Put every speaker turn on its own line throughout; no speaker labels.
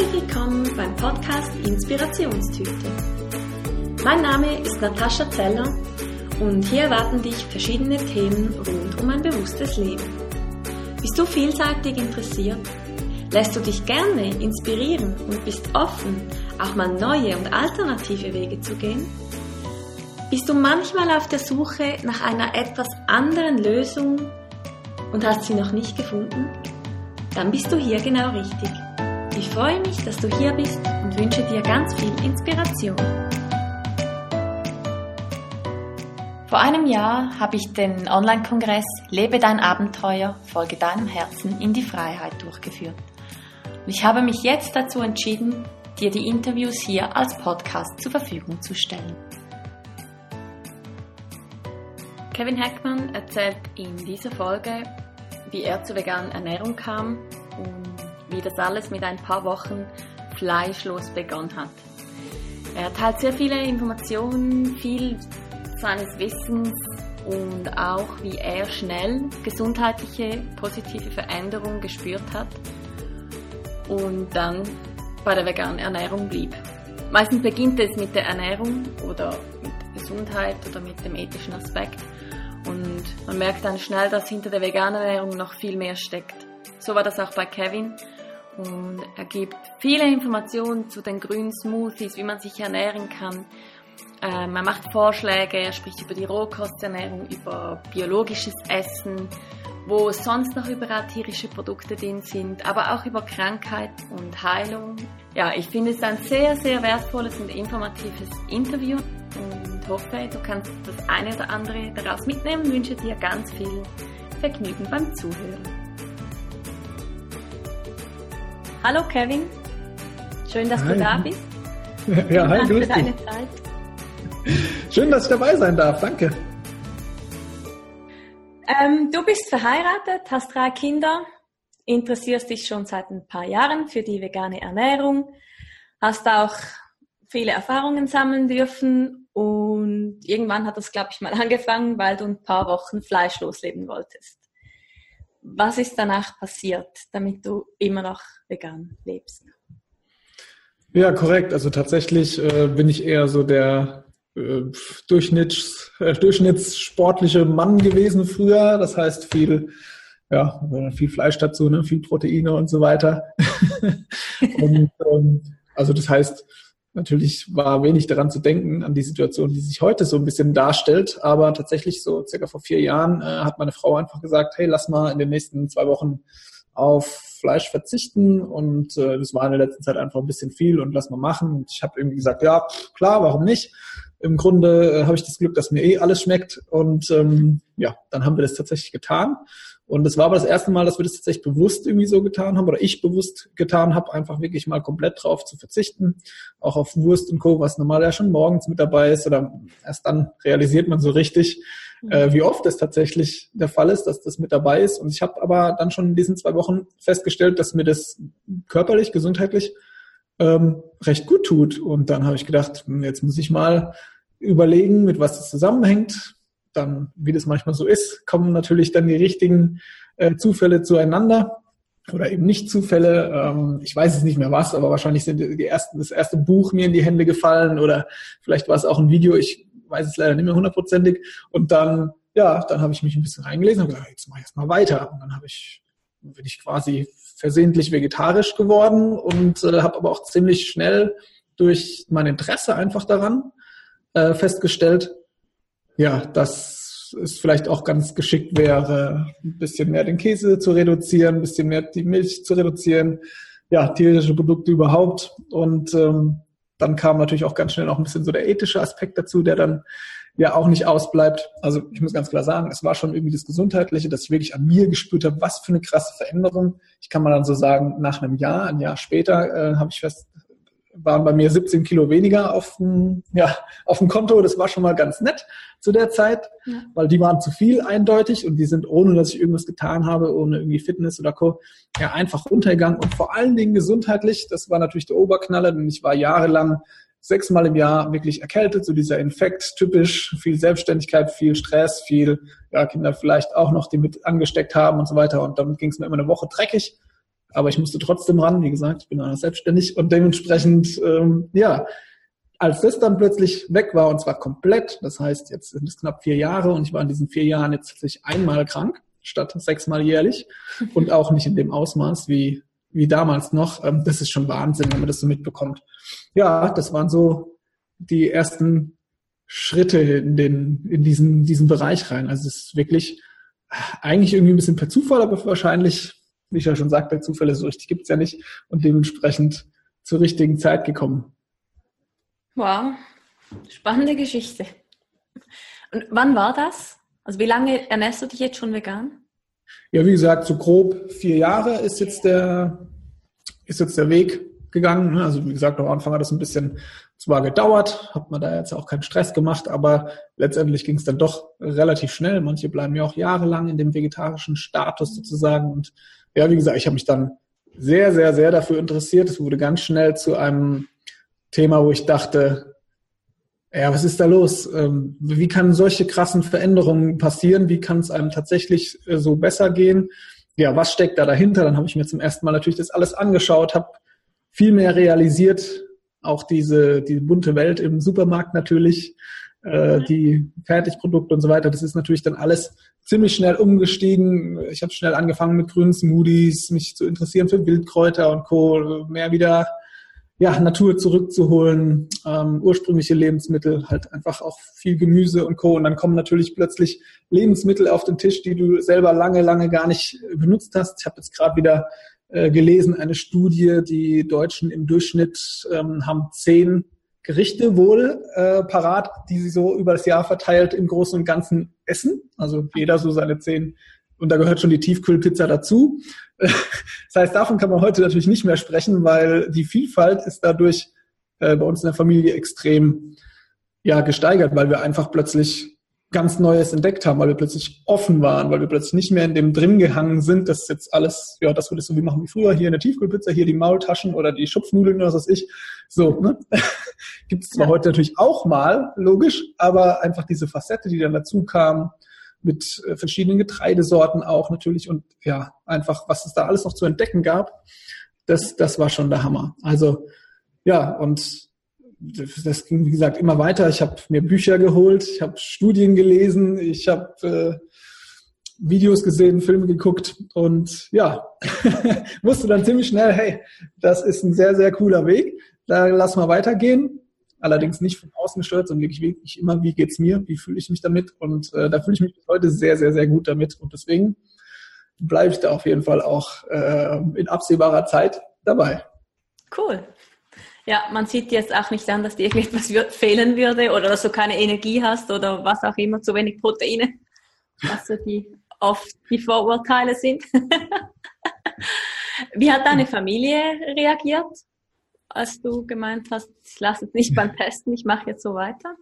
Herzlich willkommen beim Podcast Inspirationstüte. Mein Name ist Natascha Zeller und hier erwarten dich verschiedene Themen rund um ein bewusstes Leben. Bist du vielseitig interessiert? Lässt du dich gerne inspirieren und bist offen, auch mal neue und alternative Wege zu gehen? Bist du manchmal auf der Suche nach einer etwas anderen Lösung und hast sie noch nicht gefunden? Dann bist du hier genau richtig. Ich freue mich, dass du hier bist und wünsche dir ganz viel Inspiration. Vor einem Jahr habe ich den Online-Kongress Lebe dein Abenteuer, folge deinem Herzen in die Freiheit durchgeführt. Und ich habe mich jetzt dazu entschieden, dir die Interviews hier als Podcast zur Verfügung zu stellen. Kevin Heckmann erzählt in dieser Folge, wie er zur veganen Ernährung kam und wie das alles mit ein paar Wochen fleischlos begonnen hat. Er teilt sehr viele Informationen, viel seines Wissens und auch wie er schnell gesundheitliche positive Veränderungen gespürt hat und dann bei der veganen Ernährung blieb. Meistens beginnt es mit der Ernährung oder mit Gesundheit oder mit dem ethischen Aspekt und man merkt dann schnell, dass hinter der veganen Ernährung noch viel mehr steckt. So war das auch bei Kevin und er gibt viele Informationen zu den grünen Smoothies, wie man sich ernähren kann. Ähm, er macht Vorschläge, er spricht über die Rohkosternährung, über biologisches Essen, wo sonst noch überall tierische Produkte drin sind, aber auch über Krankheit und Heilung. Ja, ich finde es ein sehr, sehr wertvolles und informatives Interview und hoffe, du kannst das eine oder andere daraus mitnehmen. Ich wünsche dir ganz viel Vergnügen beim Zuhören. Hallo Kevin, schön, dass hi. du da bist.
Ja, hi, grüß dich. Schön, dass ich dabei sein darf, danke.
Ähm, du bist verheiratet, hast drei Kinder, interessierst dich schon seit ein paar Jahren für die vegane Ernährung, hast auch viele Erfahrungen sammeln dürfen und irgendwann hat das, glaube ich, mal angefangen, weil du ein paar Wochen fleischlos leben wolltest. Was ist danach passiert, damit du immer noch vegan lebst?
Ja, korrekt. Also tatsächlich äh, bin ich eher so der äh, Durchschnitts, äh, durchschnittssportliche Mann gewesen früher. Das heißt viel, ja, viel Fleisch dazu, ne? viel Proteine und so weiter. und ähm, also das heißt, Natürlich war wenig daran zu denken, an die Situation, die sich heute so ein bisschen darstellt. Aber tatsächlich so circa vor vier Jahren äh, hat meine Frau einfach gesagt, hey, lass mal in den nächsten zwei Wochen auf Fleisch verzichten. Und äh, das war in der letzten Zeit einfach ein bisschen viel und lass mal machen. Und ich habe irgendwie gesagt, ja, klar, warum nicht? Im Grunde äh, habe ich das Glück, dass mir eh alles schmeckt. Und ähm, ja, dann haben wir das tatsächlich getan. Und es war aber das erste Mal, dass wir das tatsächlich bewusst irgendwie so getan haben oder ich bewusst getan habe, einfach wirklich mal komplett drauf zu verzichten. Auch auf Wurst und Co., was normal ja schon morgens mit dabei ist oder erst dann realisiert man so richtig, mhm. äh, wie oft es tatsächlich der Fall ist, dass das mit dabei ist. Und ich habe aber dann schon in diesen zwei Wochen festgestellt, dass mir das körperlich, gesundheitlich ähm, recht gut tut. Und dann habe ich gedacht, hm, jetzt muss ich mal überlegen, mit was das zusammenhängt dann, wie das manchmal so ist, kommen natürlich dann die richtigen äh, Zufälle zueinander oder eben nicht Zufälle. Ähm, ich weiß es nicht mehr was, aber wahrscheinlich sind die ersten, das erste Buch mir in die Hände gefallen oder vielleicht war es auch ein Video. Ich weiß es leider nicht mehr hundertprozentig. Und dann, ja, dann habe ich mich ein bisschen reingelesen und gesagt, jetzt mache ich erst mal weiter. Und dann habe ich, bin ich quasi versehentlich vegetarisch geworden und äh, habe aber auch ziemlich schnell durch mein Interesse einfach daran äh, festgestellt, ja, dass es vielleicht auch ganz geschickt wäre, ein bisschen mehr den Käse zu reduzieren, ein bisschen mehr die Milch zu reduzieren, ja, tierische Produkte überhaupt. Und ähm, dann kam natürlich auch ganz schnell noch ein bisschen so der ethische Aspekt dazu, der dann ja auch nicht ausbleibt. Also ich muss ganz klar sagen, es war schon irgendwie das Gesundheitliche, dass ich wirklich an mir gespürt habe, was für eine krasse Veränderung. Ich kann mal dann so sagen, nach einem Jahr, ein Jahr später, äh, habe ich fest, waren bei mir 17 Kilo weniger auf dem, ja, auf dem Konto. Das war schon mal ganz nett zu der Zeit, ja. weil die waren zu viel eindeutig und die sind, ohne dass ich irgendwas getan habe, ohne irgendwie Fitness oder Co., ja, einfach runtergegangen und vor allen Dingen gesundheitlich. Das war natürlich der Oberknaller, denn ich war jahrelang sechsmal im Jahr wirklich erkältet, so dieser Infekt, typisch, viel Selbstständigkeit, viel Stress, viel, ja, Kinder vielleicht auch noch, die mit angesteckt haben und so weiter. Und dann ging es mir immer eine Woche dreckig aber ich musste trotzdem ran. Wie gesagt, ich bin auch selbstständig und dementsprechend, ähm, ja, als das dann plötzlich weg war und zwar komplett, das heißt, jetzt sind es knapp vier Jahre und ich war in diesen vier Jahren jetzt tatsächlich einmal krank statt sechsmal jährlich und auch nicht in dem Ausmaß wie, wie damals noch. Ähm, das ist schon Wahnsinn, wenn man das so mitbekommt. Ja, das waren so die ersten Schritte in den, in diesen, diesen Bereich rein. Also es ist wirklich eigentlich irgendwie ein bisschen per Zufall, aber wahrscheinlich, wie ich ja schon sagte, Zufälle so richtig gibt's ja nicht und dementsprechend zur richtigen Zeit gekommen.
Wow, spannende Geschichte. Und wann war das? Also wie lange ernährst du dich jetzt schon vegan?
Ja, wie gesagt, so grob vier Jahre ist jetzt der, ist jetzt der Weg gegangen. Ne? Also wie gesagt, am Anfang hat das ein bisschen zwar gedauert, hat man da jetzt auch keinen Stress gemacht, aber letztendlich ging es dann doch relativ schnell. Manche bleiben ja auch jahrelang in dem vegetarischen Status sozusagen. Und ja, wie gesagt, ich habe mich dann sehr, sehr, sehr dafür interessiert. Es wurde ganz schnell zu einem Thema, wo ich dachte, ja, was ist da los? Ähm, wie kann solche krassen Veränderungen passieren? Wie kann es einem tatsächlich äh, so besser gehen? Ja, was steckt da dahinter? Dann habe ich mir zum ersten Mal natürlich das alles angeschaut, habe viel mehr realisiert, auch diese, diese bunte Welt im Supermarkt natürlich, äh, die Fertigprodukte und so weiter. Das ist natürlich dann alles ziemlich schnell umgestiegen. Ich habe schnell angefangen mit grünen Smoothies, mich zu interessieren für Wildkräuter und Co. Mehr wieder ja, Natur zurückzuholen, ähm, ursprüngliche Lebensmittel, halt einfach auch viel Gemüse und Co. Und dann kommen natürlich plötzlich Lebensmittel auf den Tisch, die du selber lange, lange gar nicht benutzt hast. Ich habe jetzt gerade wieder äh, gelesen, eine Studie, die Deutschen im Durchschnitt ähm, haben zehn Gerichte wohl äh, parat, die sie so über das Jahr verteilt im Großen und Ganzen essen. Also jeder so seine zehn und da gehört schon die Tiefkühlpizza dazu. Das heißt, davon kann man heute natürlich nicht mehr sprechen, weil die Vielfalt ist dadurch äh, bei uns in der Familie extrem ja, gesteigert, weil wir einfach plötzlich ganz Neues entdeckt haben, weil wir plötzlich offen waren, weil wir plötzlich nicht mehr in dem drin gehangen sind, dass jetzt alles, ja, das würde so wie machen wie früher, hier eine Tiefkühlpizza, hier die Maultaschen oder die Schupfnudeln oder was weiß ich. So, ne? Gibt es zwar ja. heute natürlich auch mal, logisch, aber einfach diese Facette, die dann dazu kam, mit äh, verschiedenen Getreidesorten auch natürlich und ja, einfach, was es da alles noch zu entdecken gab, das, das war schon der Hammer. Also ja, und das ging, wie gesagt, immer weiter. Ich habe mir Bücher geholt, ich habe Studien gelesen, ich habe äh, Videos gesehen, Filme geguckt und ja, wusste dann ziemlich schnell, hey, das ist ein sehr, sehr cooler Weg, da lass mal weitergehen allerdings nicht von außen gesteuert, sondern wirklich, wirklich immer, wie geht's mir, wie fühle ich mich damit und äh, da fühle ich mich heute sehr, sehr, sehr gut damit und deswegen bleibe ich da auf jeden Fall auch äh, in absehbarer Zeit dabei.
Cool. Ja, man sieht jetzt auch nicht an, dass dir irgendetwas fehlen würde oder dass du keine Energie hast oder was auch immer, zu wenig Proteine, was so die oft die Vorurteile sind. Wie hat deine Familie reagiert? als du gemeint hast, ich lasse es nicht beim Testen, ich mache jetzt so weiter?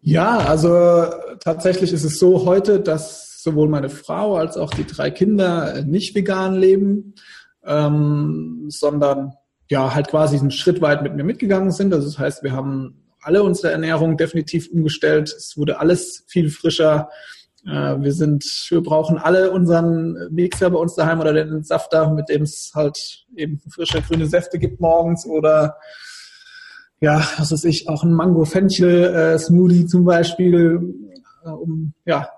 Ja, also tatsächlich ist es so heute, dass sowohl meine Frau als auch die drei Kinder nicht vegan leben, ähm, sondern ja halt quasi einen Schritt weit mit mir mitgegangen sind. Also das heißt, wir haben alle unsere Ernährung definitiv umgestellt. Es wurde alles viel frischer. Äh, wir sind, wir brauchen alle unseren Mixer bei uns daheim oder den Safter, mit dem es halt eben frische grüne Säfte gibt morgens oder ja, was weiß ich, auch ein Mango-Fenchel-Smoothie äh, zum Beispiel, äh, um, ja,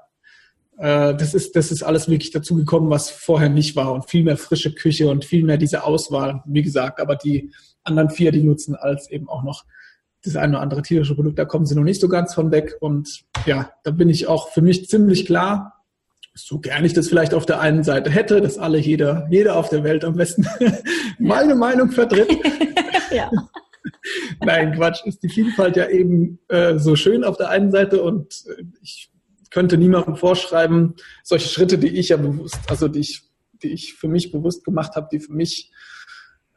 das ist, das ist alles wirklich dazugekommen, was vorher nicht war und viel mehr frische Küche und viel mehr diese Auswahl, wie gesagt, aber die anderen vier, die nutzen als eben auch noch das eine oder andere tierische Produkt, da kommen sie noch nicht so ganz von weg. Und ja, da bin ich auch für mich ziemlich klar, so gern ich das vielleicht auf der einen Seite hätte, dass alle, jeder, jeder auf der Welt am besten meine Meinung vertritt. ja. Nein, Quatsch, ist die Vielfalt ja eben äh, so schön auf der einen Seite und äh, ich könnte niemandem vorschreiben, solche Schritte, die ich ja bewusst, also die ich, die ich für mich bewusst gemacht habe, die für mich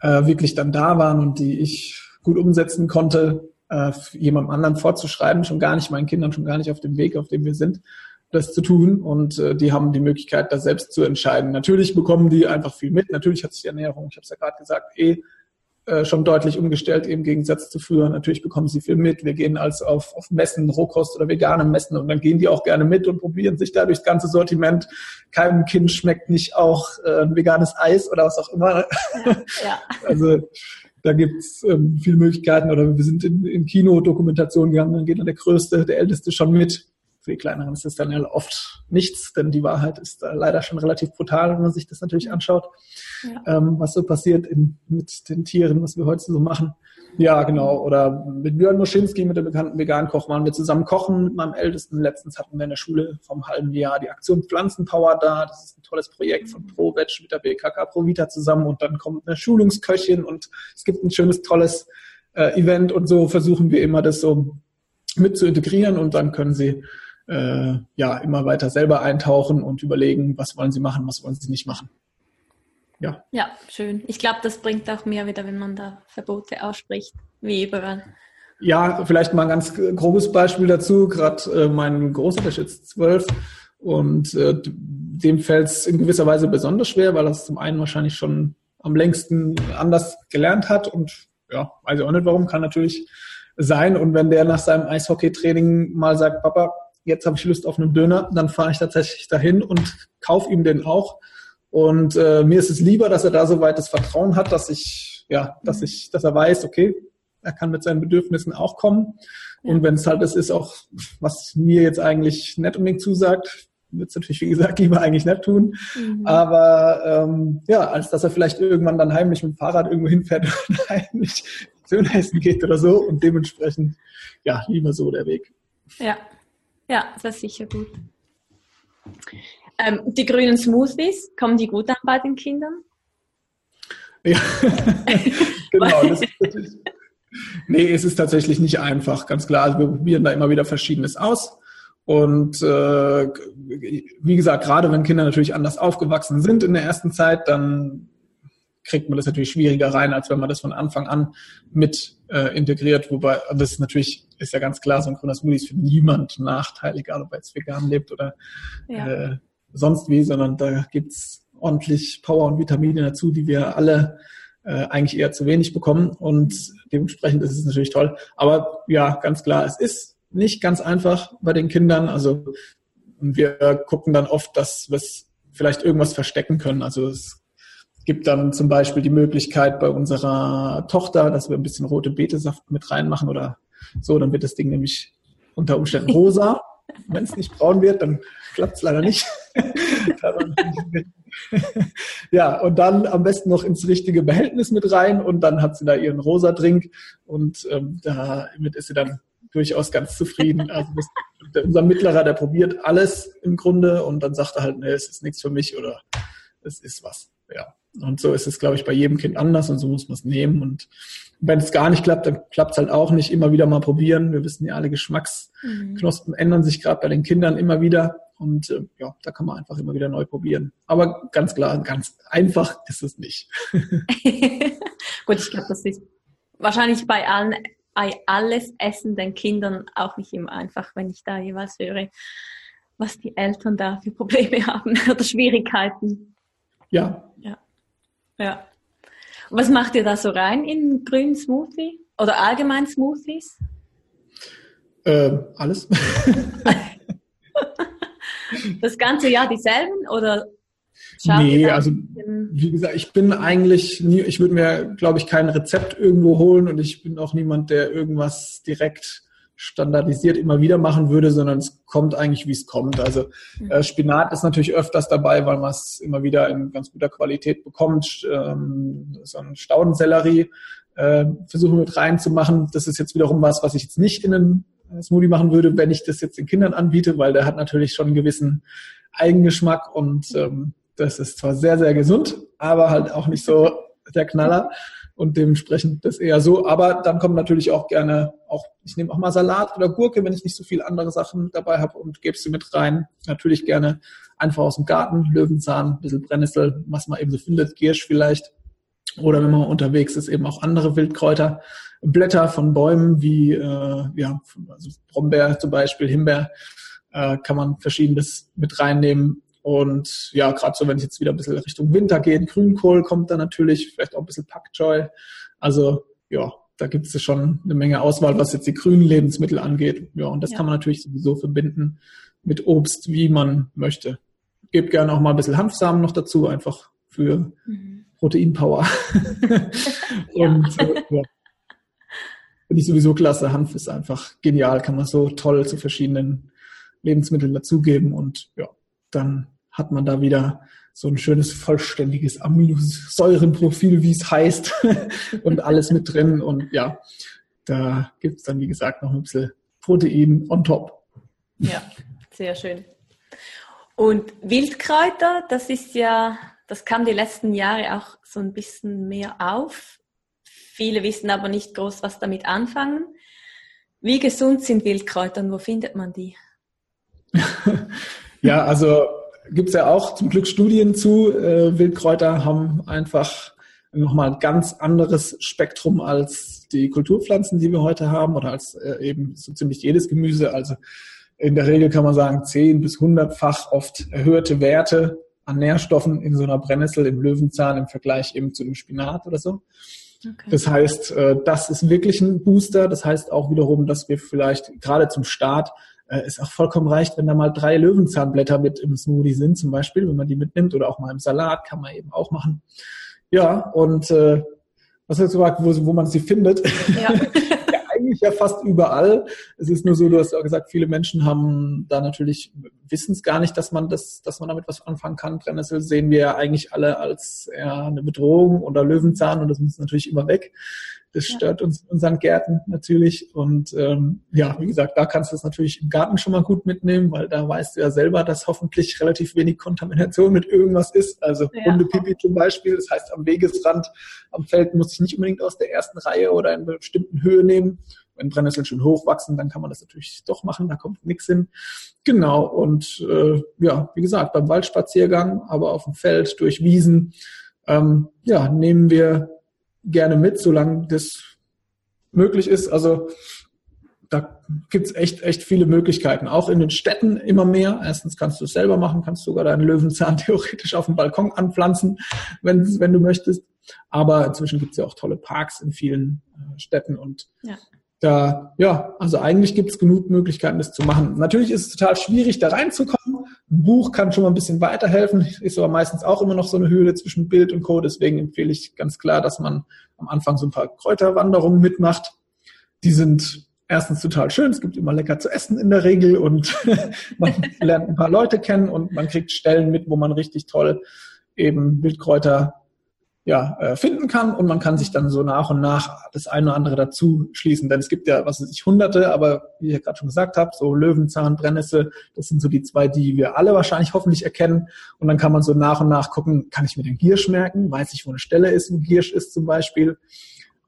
äh, wirklich dann da waren und die ich gut umsetzen konnte, äh, jemandem anderen vorzuschreiben, schon gar nicht meinen Kindern, schon gar nicht auf dem Weg, auf dem wir sind, das zu tun. Und äh, die haben die Möglichkeit, das selbst zu entscheiden. Natürlich bekommen die einfach viel mit. Natürlich hat sich die Ernährung, ich habe es ja gerade gesagt, eh äh, schon deutlich umgestellt im Gegensatz zu früher. Natürlich bekommen sie viel mit. Wir gehen als auf, auf Messen, Rohkost oder vegane Messen und dann gehen die auch gerne mit und probieren sich da durchs ganze Sortiment. Keinem Kind schmeckt nicht auch äh, ein veganes Eis oder was auch immer. Ja. also da gibt's ähm, viele Möglichkeiten oder wir sind in, in Kinodokumentation gegangen, dann geht dann der Größte, der Älteste schon mit. Für die Kleineren ist das dann ja oft nichts, denn die Wahrheit ist da leider schon relativ brutal, wenn man sich das natürlich anschaut ja. ähm, was so passiert in, mit den Tieren, was wir heute so machen. Ja, genau. Oder mit Björn Moschinski, mit dem bekannten veganen Koch, waren wir zusammen kochen mit meinem Ältesten. Letztens hatten wir in der Schule vom halben Jahr die Aktion Pflanzenpower da. Das ist ein tolles Projekt von ProVeg mit der BKK ProVita zusammen. Und dann kommt eine Schulungsköchin und es gibt ein schönes, tolles äh, Event. Und so versuchen wir immer, das so mit zu integrieren. Und dann können sie äh, ja immer weiter selber eintauchen und überlegen, was wollen sie machen, was wollen sie nicht machen
ja. Ja, schön. Ich glaube, das bringt auch mehr wieder, wenn man da Verbote ausspricht, wie überall.
Ja, vielleicht mal ein ganz grobes Beispiel dazu. Gerade äh, mein Großer, der ist jetzt zwölf und äh, dem fällt es in gewisser Weise besonders schwer, weil er es zum einen wahrscheinlich schon am längsten anders gelernt hat und ja, weiß ich auch nicht warum, kann natürlich sein. Und wenn der nach seinem Eishockeytraining mal sagt, Papa, jetzt habe ich Lust auf einen Döner, dann fahre ich tatsächlich dahin und kaufe ihm den auch und äh, mir ist es lieber, dass er da so weit das Vertrauen hat, dass ich, ja, dass ich, dass er weiß, okay, er kann mit seinen Bedürfnissen auch kommen. Ja. Und wenn es halt das ist, auch was mir jetzt eigentlich nicht unbedingt zusagt, wird es natürlich, wie gesagt, lieber eigentlich nicht tun. Mhm. Aber ähm, ja, als dass er vielleicht irgendwann dann heimlich mit dem Fahrrad irgendwo hinfährt und heimlich Döner essen geht oder so. Und dementsprechend, ja, lieber so der Weg.
Ja, ja, das ist sicher gut. Ähm, die grünen Smoothies, kommen die gut an bei den Kindern?
Ja, genau. Das ist nee, es ist tatsächlich nicht einfach, ganz klar. Also wir probieren da immer wieder Verschiedenes aus. Und äh, wie gesagt, gerade wenn Kinder natürlich anders aufgewachsen sind in der ersten Zeit, dann kriegt man das natürlich schwieriger rein, als wenn man das von Anfang an mit äh, integriert. Wobei, das ist natürlich, ist ja ganz klar, so ein grüner Smoothie ist für niemand nachteilig, egal ob er jetzt vegan lebt oder ja. äh, sonst wie, sondern da gibt's ordentlich Power und Vitamine dazu, die wir alle äh, eigentlich eher zu wenig bekommen. Und dementsprechend ist es natürlich toll. Aber ja, ganz klar, es ist nicht ganz einfach bei den Kindern. Also wir gucken dann oft, dass wir vielleicht irgendwas verstecken können. Also es gibt dann zum Beispiel die Möglichkeit bei unserer Tochter, dass wir ein bisschen rote Betesaft mit reinmachen oder so, dann wird das Ding nämlich unter Umständen rosa. Wenn es nicht braun wird, dann klappt es leider nicht. ja, und dann am besten noch ins richtige Behältnis mit rein und dann hat sie da ihren rosa Drink und ähm, damit ist sie dann durchaus ganz zufrieden. Also das, unser Mittlerer, der probiert alles im Grunde und dann sagt er halt, nee, es ist nichts für mich oder es ist was. Ja. Und so ist es, glaube ich, bei jedem Kind anders und so muss man es nehmen. Und wenn es gar nicht klappt, dann klappt es halt auch nicht. Immer wieder mal probieren. Wir wissen ja, alle Geschmacksknospen mhm. ändern sich gerade bei den Kindern immer wieder. Und äh, ja, da kann man einfach immer wieder neu probieren. Aber ganz klar, ganz einfach ist es nicht.
Gut, ich glaube, das ist wahrscheinlich bei allen bei alles essenden Kindern auch nicht immer einfach, wenn ich da jeweils höre, was die Eltern da für Probleme haben oder Schwierigkeiten.
Ja.
Ja. Ja. Was macht ihr da so rein in grünen Smoothie? Oder allgemein Smoothies?
Äh, alles.
das ganze Jahr dieselben oder?
Nee, also wie gesagt, ich bin eigentlich nie, ich würde mir, glaube ich, kein Rezept irgendwo holen und ich bin auch niemand, der irgendwas direkt standardisiert immer wieder machen würde, sondern es kommt eigentlich, wie es kommt. Also mhm. äh, Spinat ist natürlich öfters dabei, weil man es immer wieder in ganz guter Qualität bekommt. Ähm, so ein Staudensellerie äh, versuchen mit reinzumachen. Das ist jetzt wiederum was, was ich jetzt nicht in einen Smoothie machen würde, wenn ich das jetzt den Kindern anbiete, weil der hat natürlich schon einen gewissen Eigengeschmack und ähm, das ist zwar sehr, sehr gesund, aber halt auch nicht so der Knaller und dementsprechend das eher so. Aber dann kommt natürlich auch gerne auch, ich nehme auch mal Salat oder Gurke, wenn ich nicht so viele andere Sachen dabei habe und gebe sie mit rein. Natürlich gerne einfach aus dem Garten, Löwenzahn, ein bisschen Brennnessel, was man eben so findet, Giersch vielleicht. Oder wenn man unterwegs ist, eben auch andere Wildkräuter. Blätter von Bäumen wie äh, ja, also Brombeer zum Beispiel, Himbeer, äh, kann man verschiedenes mit reinnehmen. Und ja, gerade so, wenn es jetzt wieder ein bisschen Richtung Winter geht, Grünkohl kommt da natürlich, vielleicht auch ein bisschen Pak Choi. Also ja, da gibt es schon eine Menge Auswahl, was jetzt die grünen Lebensmittel angeht. Ja, und das ja. kann man natürlich sowieso verbinden mit Obst, wie man möchte. Gebt gerne auch mal ein bisschen Hanfsamen noch dazu, einfach für mhm. Proteinpower. und äh, ja. Finde ich sowieso klasse. Hanf ist einfach genial, kann man so toll zu verschiedenen Lebensmitteln dazugeben und ja, dann hat man da wieder so ein schönes vollständiges Aminosäurenprofil, wie es heißt, und alles mit drin. Und ja, da gibt es dann, wie gesagt, noch ein bisschen Protein on top.
Ja, sehr schön. Und Wildkräuter, das ist ja, das kam die letzten Jahre auch so ein bisschen mehr auf. Viele wissen aber nicht groß, was damit anfangen. Wie gesund sind Wildkräuter und wo findet man die?
ja, also gibt es ja auch zum Glück Studien zu. Äh, Wildkräuter haben einfach nochmal ein ganz anderes Spektrum als die Kulturpflanzen, die wir heute haben oder als äh, eben so ziemlich jedes Gemüse. Also in der Regel kann man sagen, zehn bis hundertfach oft erhöhte Werte an Nährstoffen in so einer Brennnessel, im Löwenzahn im Vergleich eben zu dem Spinat oder so. Okay. Das heißt, äh, das ist wirklich ein Booster. Das heißt auch wiederum, dass wir vielleicht gerade zum Start äh, ist auch vollkommen reicht, wenn da mal drei Löwenzahnblätter mit im Smoothie sind, zum Beispiel, wenn man die mitnimmt oder auch mal im Salat, kann man eben auch machen. Ja, und äh, was hast du gesagt, wo, wo man sie findet? Ja. ja, eigentlich ja fast überall. Es ist nur so, du hast ja gesagt, viele Menschen haben da natürlich, wissen es gar nicht, dass man das, dass man damit was anfangen kann. Brennnessel sehen wir ja eigentlich alle als eher eine Bedrohung oder Löwenzahn und das muss natürlich immer weg. Das stört uns in unseren Gärten natürlich. Und ähm, ja, wie gesagt, da kannst du es natürlich im Garten schon mal gut mitnehmen, weil da weißt du ja selber, dass hoffentlich relativ wenig Kontamination mit irgendwas ist. Also ja. Hundepipi zum Beispiel, das heißt am Wegesrand, am Feld muss ich nicht unbedingt aus der ersten Reihe oder in einer bestimmten Höhe nehmen. Wenn Brennnesseln schon hochwachsen, dann kann man das natürlich doch machen, da kommt nichts hin. Genau, und äh, ja, wie gesagt, beim Waldspaziergang, aber auf dem Feld, durch Wiesen, ähm, ja, nehmen wir gerne mit, solange das möglich ist. Also da gibt's echt, echt viele Möglichkeiten. Auch in den Städten immer mehr. Erstens kannst du es selber machen, kannst sogar deinen Löwenzahn theoretisch auf dem Balkon anpflanzen, wenn, wenn du möchtest. Aber inzwischen gibt's ja auch tolle Parks in vielen äh, Städten und ja. Da, ja, also eigentlich gibt's genug Möglichkeiten, das zu machen. Natürlich ist es total schwierig, da reinzukommen. Ein Buch kann schon mal ein bisschen weiterhelfen, ist aber meistens auch immer noch so eine Höhle zwischen Bild und Code. Deswegen empfehle ich ganz klar, dass man am Anfang so ein paar Kräuterwanderungen mitmacht. Die sind erstens total schön, es gibt immer lecker zu essen in der Regel und man lernt ein paar Leute kennen und man kriegt Stellen mit, wo man richtig toll eben Wildkräuter ja, äh, finden kann und man kann sich dann so nach und nach das eine oder andere dazu schließen. Denn es gibt ja, was weiß ich, hunderte, aber wie ich gerade schon gesagt habe, so Löwenzahn, Brennnessel, das sind so die zwei, die wir alle wahrscheinlich hoffentlich erkennen. Und dann kann man so nach und nach gucken, kann ich mir den Giersch merken? Weiß ich, wo eine Stelle ist, wo Giersch ist zum Beispiel.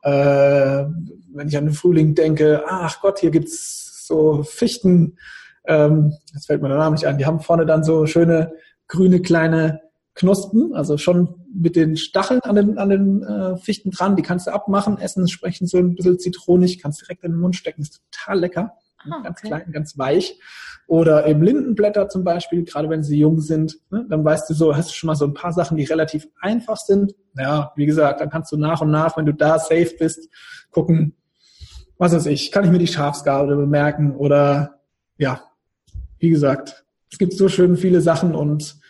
Äh, wenn ich an den Frühling denke, ach Gott, hier gibt's so Fichten, ähm, jetzt fällt mir der Name nicht ein, die haben vorne dann so schöne grüne kleine Knospen, also schon mit den Stacheln an den, an den äh, Fichten dran, die kannst du abmachen, essen, sprechen so ein bisschen zitronig, kannst direkt in den Mund stecken, ist total lecker. Ah, ganz klein, ganz weich. Oder eben Lindenblätter zum Beispiel, gerade wenn sie jung sind, ne, dann weißt du so, hast du schon mal so ein paar Sachen, die relativ einfach sind. Ja, wie gesagt, dann kannst du nach und nach, wenn du da safe bist, gucken, was weiß ich, kann ich mir die Schafsgabe bemerken oder ja, wie gesagt, es gibt so schön viele Sachen und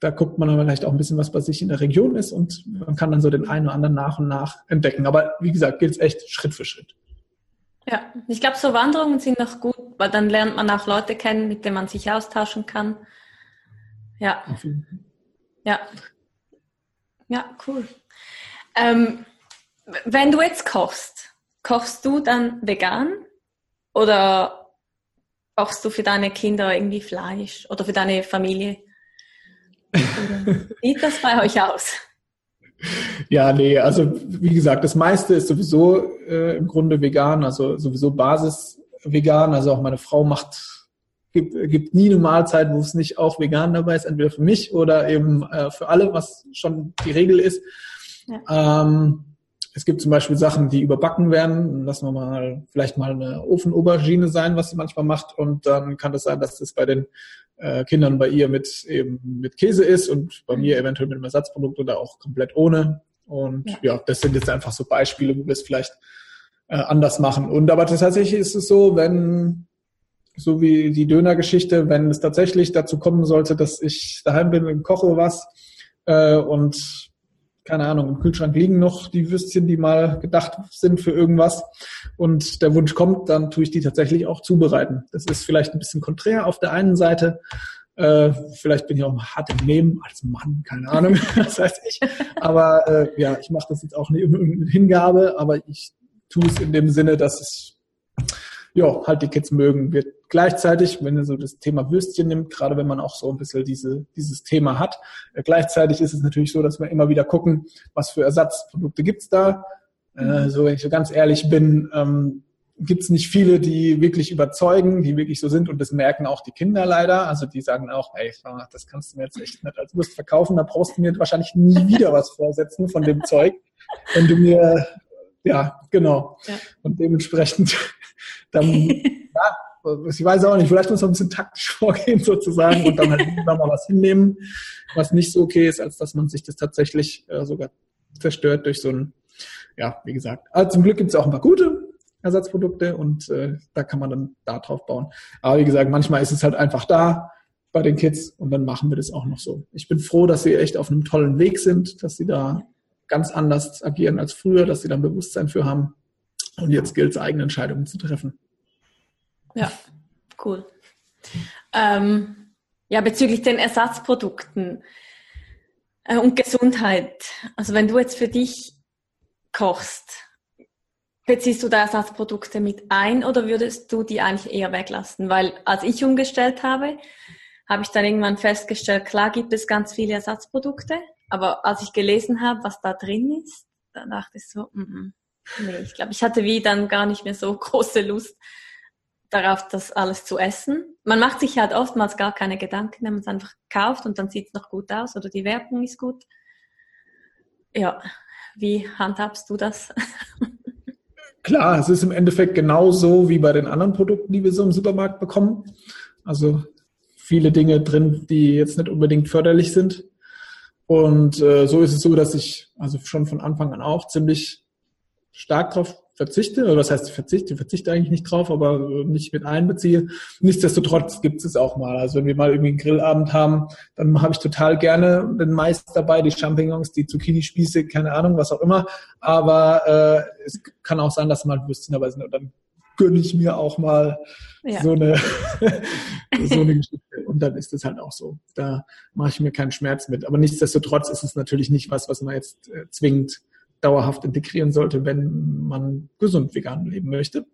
da guckt man aber vielleicht auch ein bisschen, was bei sich in der Region ist und man kann dann so den einen oder anderen nach und nach entdecken. Aber wie gesagt, gilt es echt Schritt für Schritt.
Ja, ich glaube, so Wanderungen sind noch gut, weil dann lernt man auch Leute kennen, mit denen man sich austauschen kann. Ja. Ja. Ja, cool. Ähm, wenn du jetzt kochst, kochst du dann vegan oder kochst du für deine Kinder irgendwie Fleisch oder für deine Familie? Sieht das bei euch aus?
Ja, nee, also wie gesagt, das meiste ist sowieso äh, im Grunde vegan, also sowieso Basis vegan. Also auch meine Frau macht, gibt, gibt nie eine Mahlzeit, wo es nicht auch vegan dabei ist, entweder für mich oder eben äh, für alle, was schon die Regel ist. Ja. Ähm, es gibt zum Beispiel Sachen, die überbacken werden. Lassen wir mal vielleicht mal eine Ofenaubergine sein, was sie manchmal macht. Und dann kann das sein, dass das bei den äh, Kindern bei ihr mit eben mit Käse ist und bei mir eventuell mit einem Ersatzprodukt oder auch komplett ohne. Und ja. ja, das sind jetzt einfach so Beispiele, wo wir es vielleicht äh, anders machen. Und aber tatsächlich ist es so, wenn so wie die Dönergeschichte, wenn es tatsächlich dazu kommen sollte, dass ich daheim bin und koche was äh, und keine Ahnung, im Kühlschrank liegen noch die Würstchen, die mal gedacht sind für irgendwas und der Wunsch kommt, dann tue ich die tatsächlich auch zubereiten. Das ist vielleicht ein bisschen konträr auf der einen Seite. Äh, vielleicht bin ich auch hart im Nehmen als Mann, keine Ahnung, das heißt ich. Aber äh, ja, ich mache das jetzt auch nicht mit Hingabe, aber ich tue es in dem Sinne, dass es ja, halt die Kids mögen. Wir gleichzeitig, wenn ihr so das Thema Würstchen nimmt, gerade wenn man auch so ein bisschen diese, dieses Thema hat, äh, gleichzeitig ist es natürlich so, dass wir immer wieder gucken, was für Ersatzprodukte gibt's da. Äh, mhm. so, wenn ich so ganz ehrlich bin, ähm, gibt's nicht viele, die wirklich überzeugen, die wirklich so sind und das merken auch die Kinder leider. Also die sagen auch, ey, das kannst du mir jetzt echt nicht als Wurst verkaufen, da brauchst du mir wahrscheinlich nie wieder was vorsetzen von dem Zeug, wenn du mir ja, genau. Ja. Und dementsprechend dann, ja, ich weiß auch nicht, vielleicht muss man ein bisschen taktisch vorgehen sozusagen und dann halt mal was hinnehmen, was nicht so okay ist, als dass man sich das tatsächlich äh, sogar zerstört durch so ein, ja, wie gesagt. Also zum Glück gibt es auch ein paar gute Ersatzprodukte und äh, da kann man dann da drauf bauen. Aber wie gesagt, manchmal ist es halt einfach da bei den Kids und dann machen wir das auch noch so. Ich bin froh, dass sie echt auf einem tollen Weg sind, dass sie da ganz anders agieren als früher, dass sie dann Bewusstsein für haben. Und jetzt gilt es, eigene Entscheidungen zu treffen.
Ja, cool. Ähm, ja, bezüglich den Ersatzprodukten äh, und Gesundheit. Also wenn du jetzt für dich kochst, beziehst du da Ersatzprodukte mit ein oder würdest du die eigentlich eher weglassen? Weil als ich umgestellt habe, habe ich dann irgendwann festgestellt, klar gibt es ganz viele Ersatzprodukte, aber als ich gelesen habe, was da drin ist, dann dachte ich so, mm -mm. nee, ich glaube, ich hatte wie dann gar nicht mehr so große Lust darauf, das alles zu essen. Man macht sich halt oftmals gar keine Gedanken, wenn man es einfach kauft und dann sieht es noch gut aus oder die Werbung ist gut. Ja, wie handhabst du das?
Klar, es ist im Endeffekt genauso wie bei den anderen Produkten, die wir so im Supermarkt bekommen. Also viele Dinge drin, die jetzt nicht unbedingt förderlich sind. Und äh, so ist es so, dass ich also schon von Anfang an auch ziemlich stark drauf verzichte, oder was heißt verzichte, verzichte eigentlich nicht drauf, aber nicht mit einbeziehe. Nichtsdestotrotz gibt es auch mal. Also wenn wir mal irgendwie einen Grillabend haben, dann habe ich total gerne den Mais dabei, die Champignons, die Zucchini-Spieße, keine Ahnung, was auch immer. Aber äh, es kann auch sein, dass mal Würstchen dabei sind und dann gönne ich mir auch mal ja. so eine so eine Geschichte. Und dann ist es halt auch so. Da mache ich mir keinen Schmerz mit. Aber nichtsdestotrotz ist es natürlich nicht was, was man jetzt äh, zwingend dauerhaft integrieren sollte, wenn man gesund vegan leben möchte.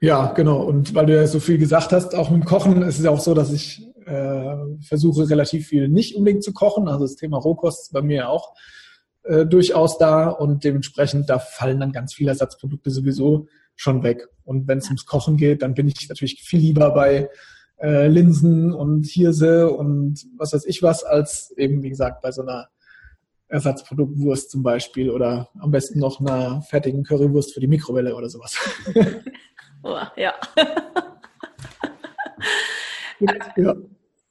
Ja, genau. Und weil du ja so viel gesagt hast, auch mit dem Kochen, ist es ja auch so, dass ich äh, versuche, relativ viel nicht unbedingt zu kochen. Also das Thema Rohkost ist bei mir auch äh, durchaus da und dementsprechend, da fallen dann ganz viele Ersatzprodukte sowieso schon weg. Und wenn es ums Kochen geht, dann bin ich natürlich viel lieber bei äh, Linsen und Hirse und was weiß ich was, als eben, wie gesagt, bei so einer Ersatzproduktwurst zum Beispiel oder am besten noch einer fertigen Currywurst für die Mikrowelle oder sowas.
oh, ja. ja.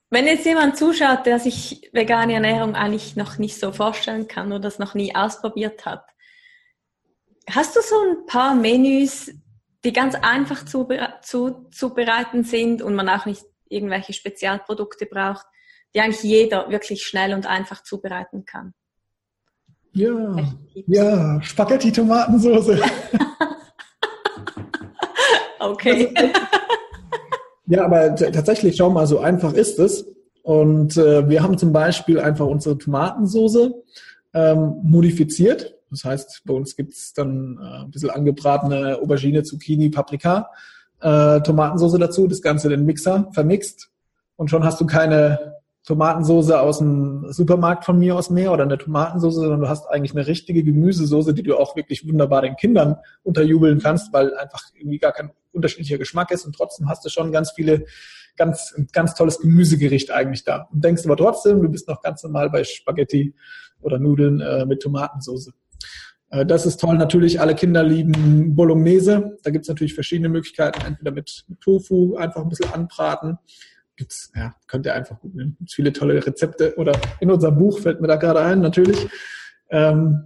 Wenn jetzt jemand zuschaut, der sich vegane Ernährung eigentlich noch nicht so vorstellen kann oder das noch nie ausprobiert hat, Hast du so ein paar Menüs, die ganz einfach zu, zu, zubereiten sind und man auch nicht irgendwelche Spezialprodukte braucht, die eigentlich jeder wirklich schnell und einfach zubereiten kann?
Ja, ja, Spaghetti-Tomatensoße.
okay.
ja, aber tatsächlich, schau mal, so einfach ist es. Und äh, wir haben zum Beispiel einfach unsere Tomatensoße ähm, modifiziert. Das heißt, bei uns gibt's dann äh, ein bisschen angebratene Aubergine, Zucchini, Paprika, äh, Tomatensauce dazu, das Ganze in den Mixer vermixt und schon hast du keine Tomatensauce aus dem Supermarkt von mir aus mehr oder eine Tomatensauce, sondern du hast eigentlich eine richtige Gemüsesauce, die du auch wirklich wunderbar den Kindern unterjubeln kannst, weil einfach irgendwie gar kein unterschiedlicher Geschmack ist und trotzdem hast du schon ganz viele ganz, ganz tolles Gemüsegericht eigentlich da. Und denkst aber trotzdem, du bist noch ganz normal bei Spaghetti oder Nudeln äh, mit Tomatensauce. Äh, das ist toll. Natürlich, alle Kinder lieben Bolognese. Da gibt es natürlich verschiedene Möglichkeiten. Entweder mit, Tofu einfach ein bisschen anbraten. Gibt's, ja, könnt ihr einfach gut nehmen. Gibt's viele tolle Rezepte. Oder in unserem Buch fällt mir da gerade ein, natürlich. Ähm,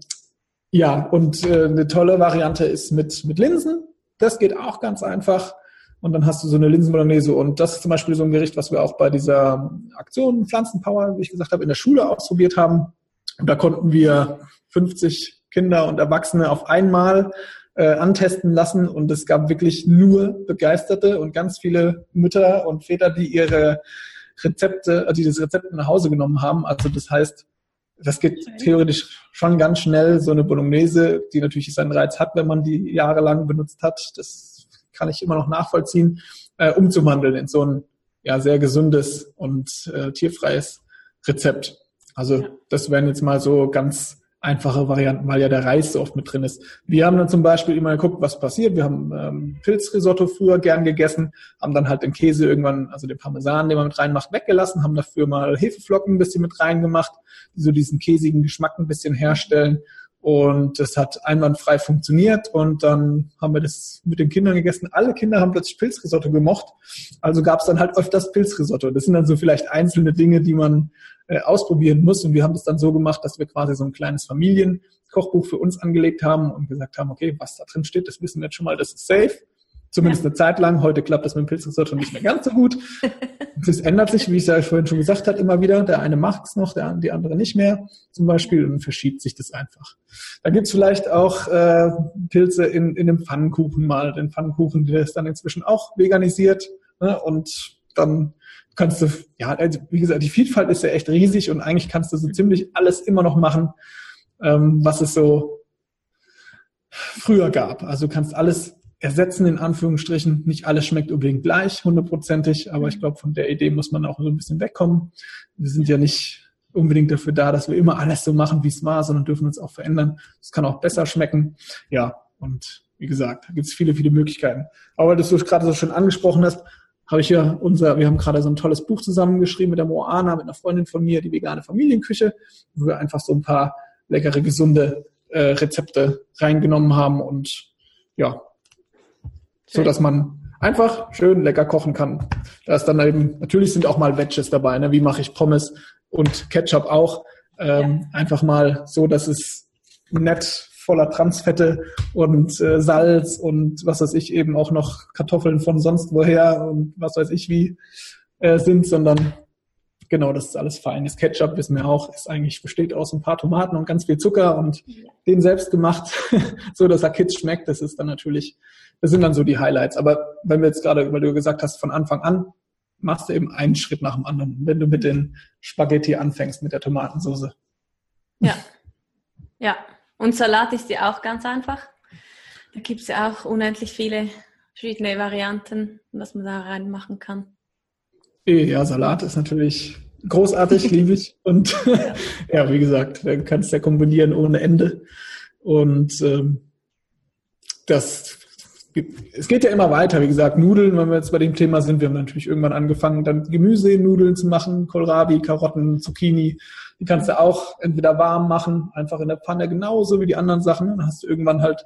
ja, und äh, eine tolle Variante ist mit, mit Linsen. Das geht auch ganz einfach. Und dann hast du so eine Linsenbolognese. Und das ist zum Beispiel so ein Gericht, was wir auch bei dieser Aktion Pflanzenpower, wie ich gesagt habe, in der Schule ausprobiert haben. Und da konnten wir 50 Kinder und Erwachsene auf einmal äh, antesten lassen. Und es gab wirklich nur Begeisterte und ganz viele Mütter und Väter, die ihre Rezepte, also die das Rezept nach Hause genommen haben. Also das heißt, das geht theoretisch schon ganz schnell, so eine Bolognese, die natürlich seinen Reiz hat, wenn man die jahrelang benutzt hat. Das kann ich immer noch nachvollziehen, äh, umzuwandeln in so ein ja, sehr gesundes und äh, tierfreies Rezept. Also das wären jetzt mal so ganz einfache Varianten, weil ja der Reis so oft mit drin ist. Wir haben dann zum Beispiel immer geguckt, was passiert. Wir haben ähm, Pilzrisotto früher gern gegessen, haben dann halt den Käse irgendwann, also den Parmesan, den man mit reinmacht, weggelassen, haben dafür mal Hefeflocken ein bisschen mit reingemacht, die so diesen käsigen Geschmack ein bisschen herstellen. Und das hat einwandfrei funktioniert und dann haben wir das mit den Kindern gegessen. Alle Kinder haben plötzlich Pilzrisotto gemocht. Also gab es dann halt öfters Pilzrisotto. Das sind dann so vielleicht einzelne Dinge, die man äh, ausprobieren muss. Und wir haben das dann so gemacht, dass wir quasi so ein kleines Familienkochbuch für uns angelegt haben und gesagt haben, okay, was da drin steht, das wissen wir jetzt schon mal, das ist safe. Zumindest eine Zeit lang. Heute klappt das mit dem Pilzrisotto nicht mehr ganz so gut. Das ändert sich, wie ich es ja vorhin schon gesagt habe, immer wieder. Der eine macht es noch, der, die andere nicht mehr zum Beispiel und verschiebt sich das einfach. Da gibt's vielleicht auch äh, Pilze in, in dem Pfannkuchen mal. Den Pfannkuchen, der ist dann inzwischen auch veganisiert. Ne? Und dann kannst du, ja, also wie gesagt, die Vielfalt ist ja echt riesig und eigentlich kannst du so ziemlich alles immer noch machen, ähm, was es so früher gab. Also du kannst alles ersetzen, in Anführungsstrichen. Nicht alles schmeckt unbedingt gleich, hundertprozentig, aber ich glaube, von der Idee muss man auch so ein bisschen wegkommen. Wir sind ja nicht unbedingt dafür da, dass wir immer alles so machen, wie es war, sondern dürfen uns auch verändern. Es kann auch besser schmecken. Ja, und wie gesagt, da gibt es viele, viele Möglichkeiten. Aber das du gerade so schön angesprochen hast, habe ich ja unser, wir haben gerade so ein tolles Buch zusammengeschrieben mit der Moana, mit einer Freundin von mir, die vegane Familienküche, wo wir einfach so ein paar leckere, gesunde äh, Rezepte reingenommen haben und ja, so dass man einfach schön lecker kochen kann. Da ist dann eben, natürlich sind auch mal Wedges dabei, ne? wie mache ich Pommes und Ketchup auch. Ähm, ja. Einfach mal so, dass es nett voller Transfette und äh, Salz und was weiß ich eben auch noch Kartoffeln von sonst woher und was weiß ich wie äh, sind, sondern genau, das ist alles feines Ketchup, wissen wir auch, ist eigentlich besteht aus ein paar Tomaten und ganz viel Zucker und den selbst gemacht, so dass er Kids schmeckt. Das ist dann natürlich, das sind dann so die Highlights. Aber wenn wir jetzt gerade, weil du gesagt hast, von Anfang an machst du eben einen Schritt nach dem anderen, wenn du mit den Spaghetti anfängst, mit der Tomatensauce.
Ja, ja. Und Salat ist ja auch ganz einfach. Da gibt es ja auch unendlich viele verschiedene Varianten, was man da reinmachen kann.
Ja, Salat ist natürlich großartig, liebe ich. Und ja. ja, wie gesagt, du kannst ja kombinieren ohne Ende. Und ähm, das es geht ja immer weiter. Wie gesagt, Nudeln, wenn wir jetzt bei dem Thema sind, wir haben natürlich irgendwann angefangen, dann Gemüse-Nudeln zu machen, Kohlrabi, Karotten, Zucchini. Die kannst du auch entweder warm machen, einfach in der Pfanne, genauso wie die anderen Sachen. Dann hast du irgendwann halt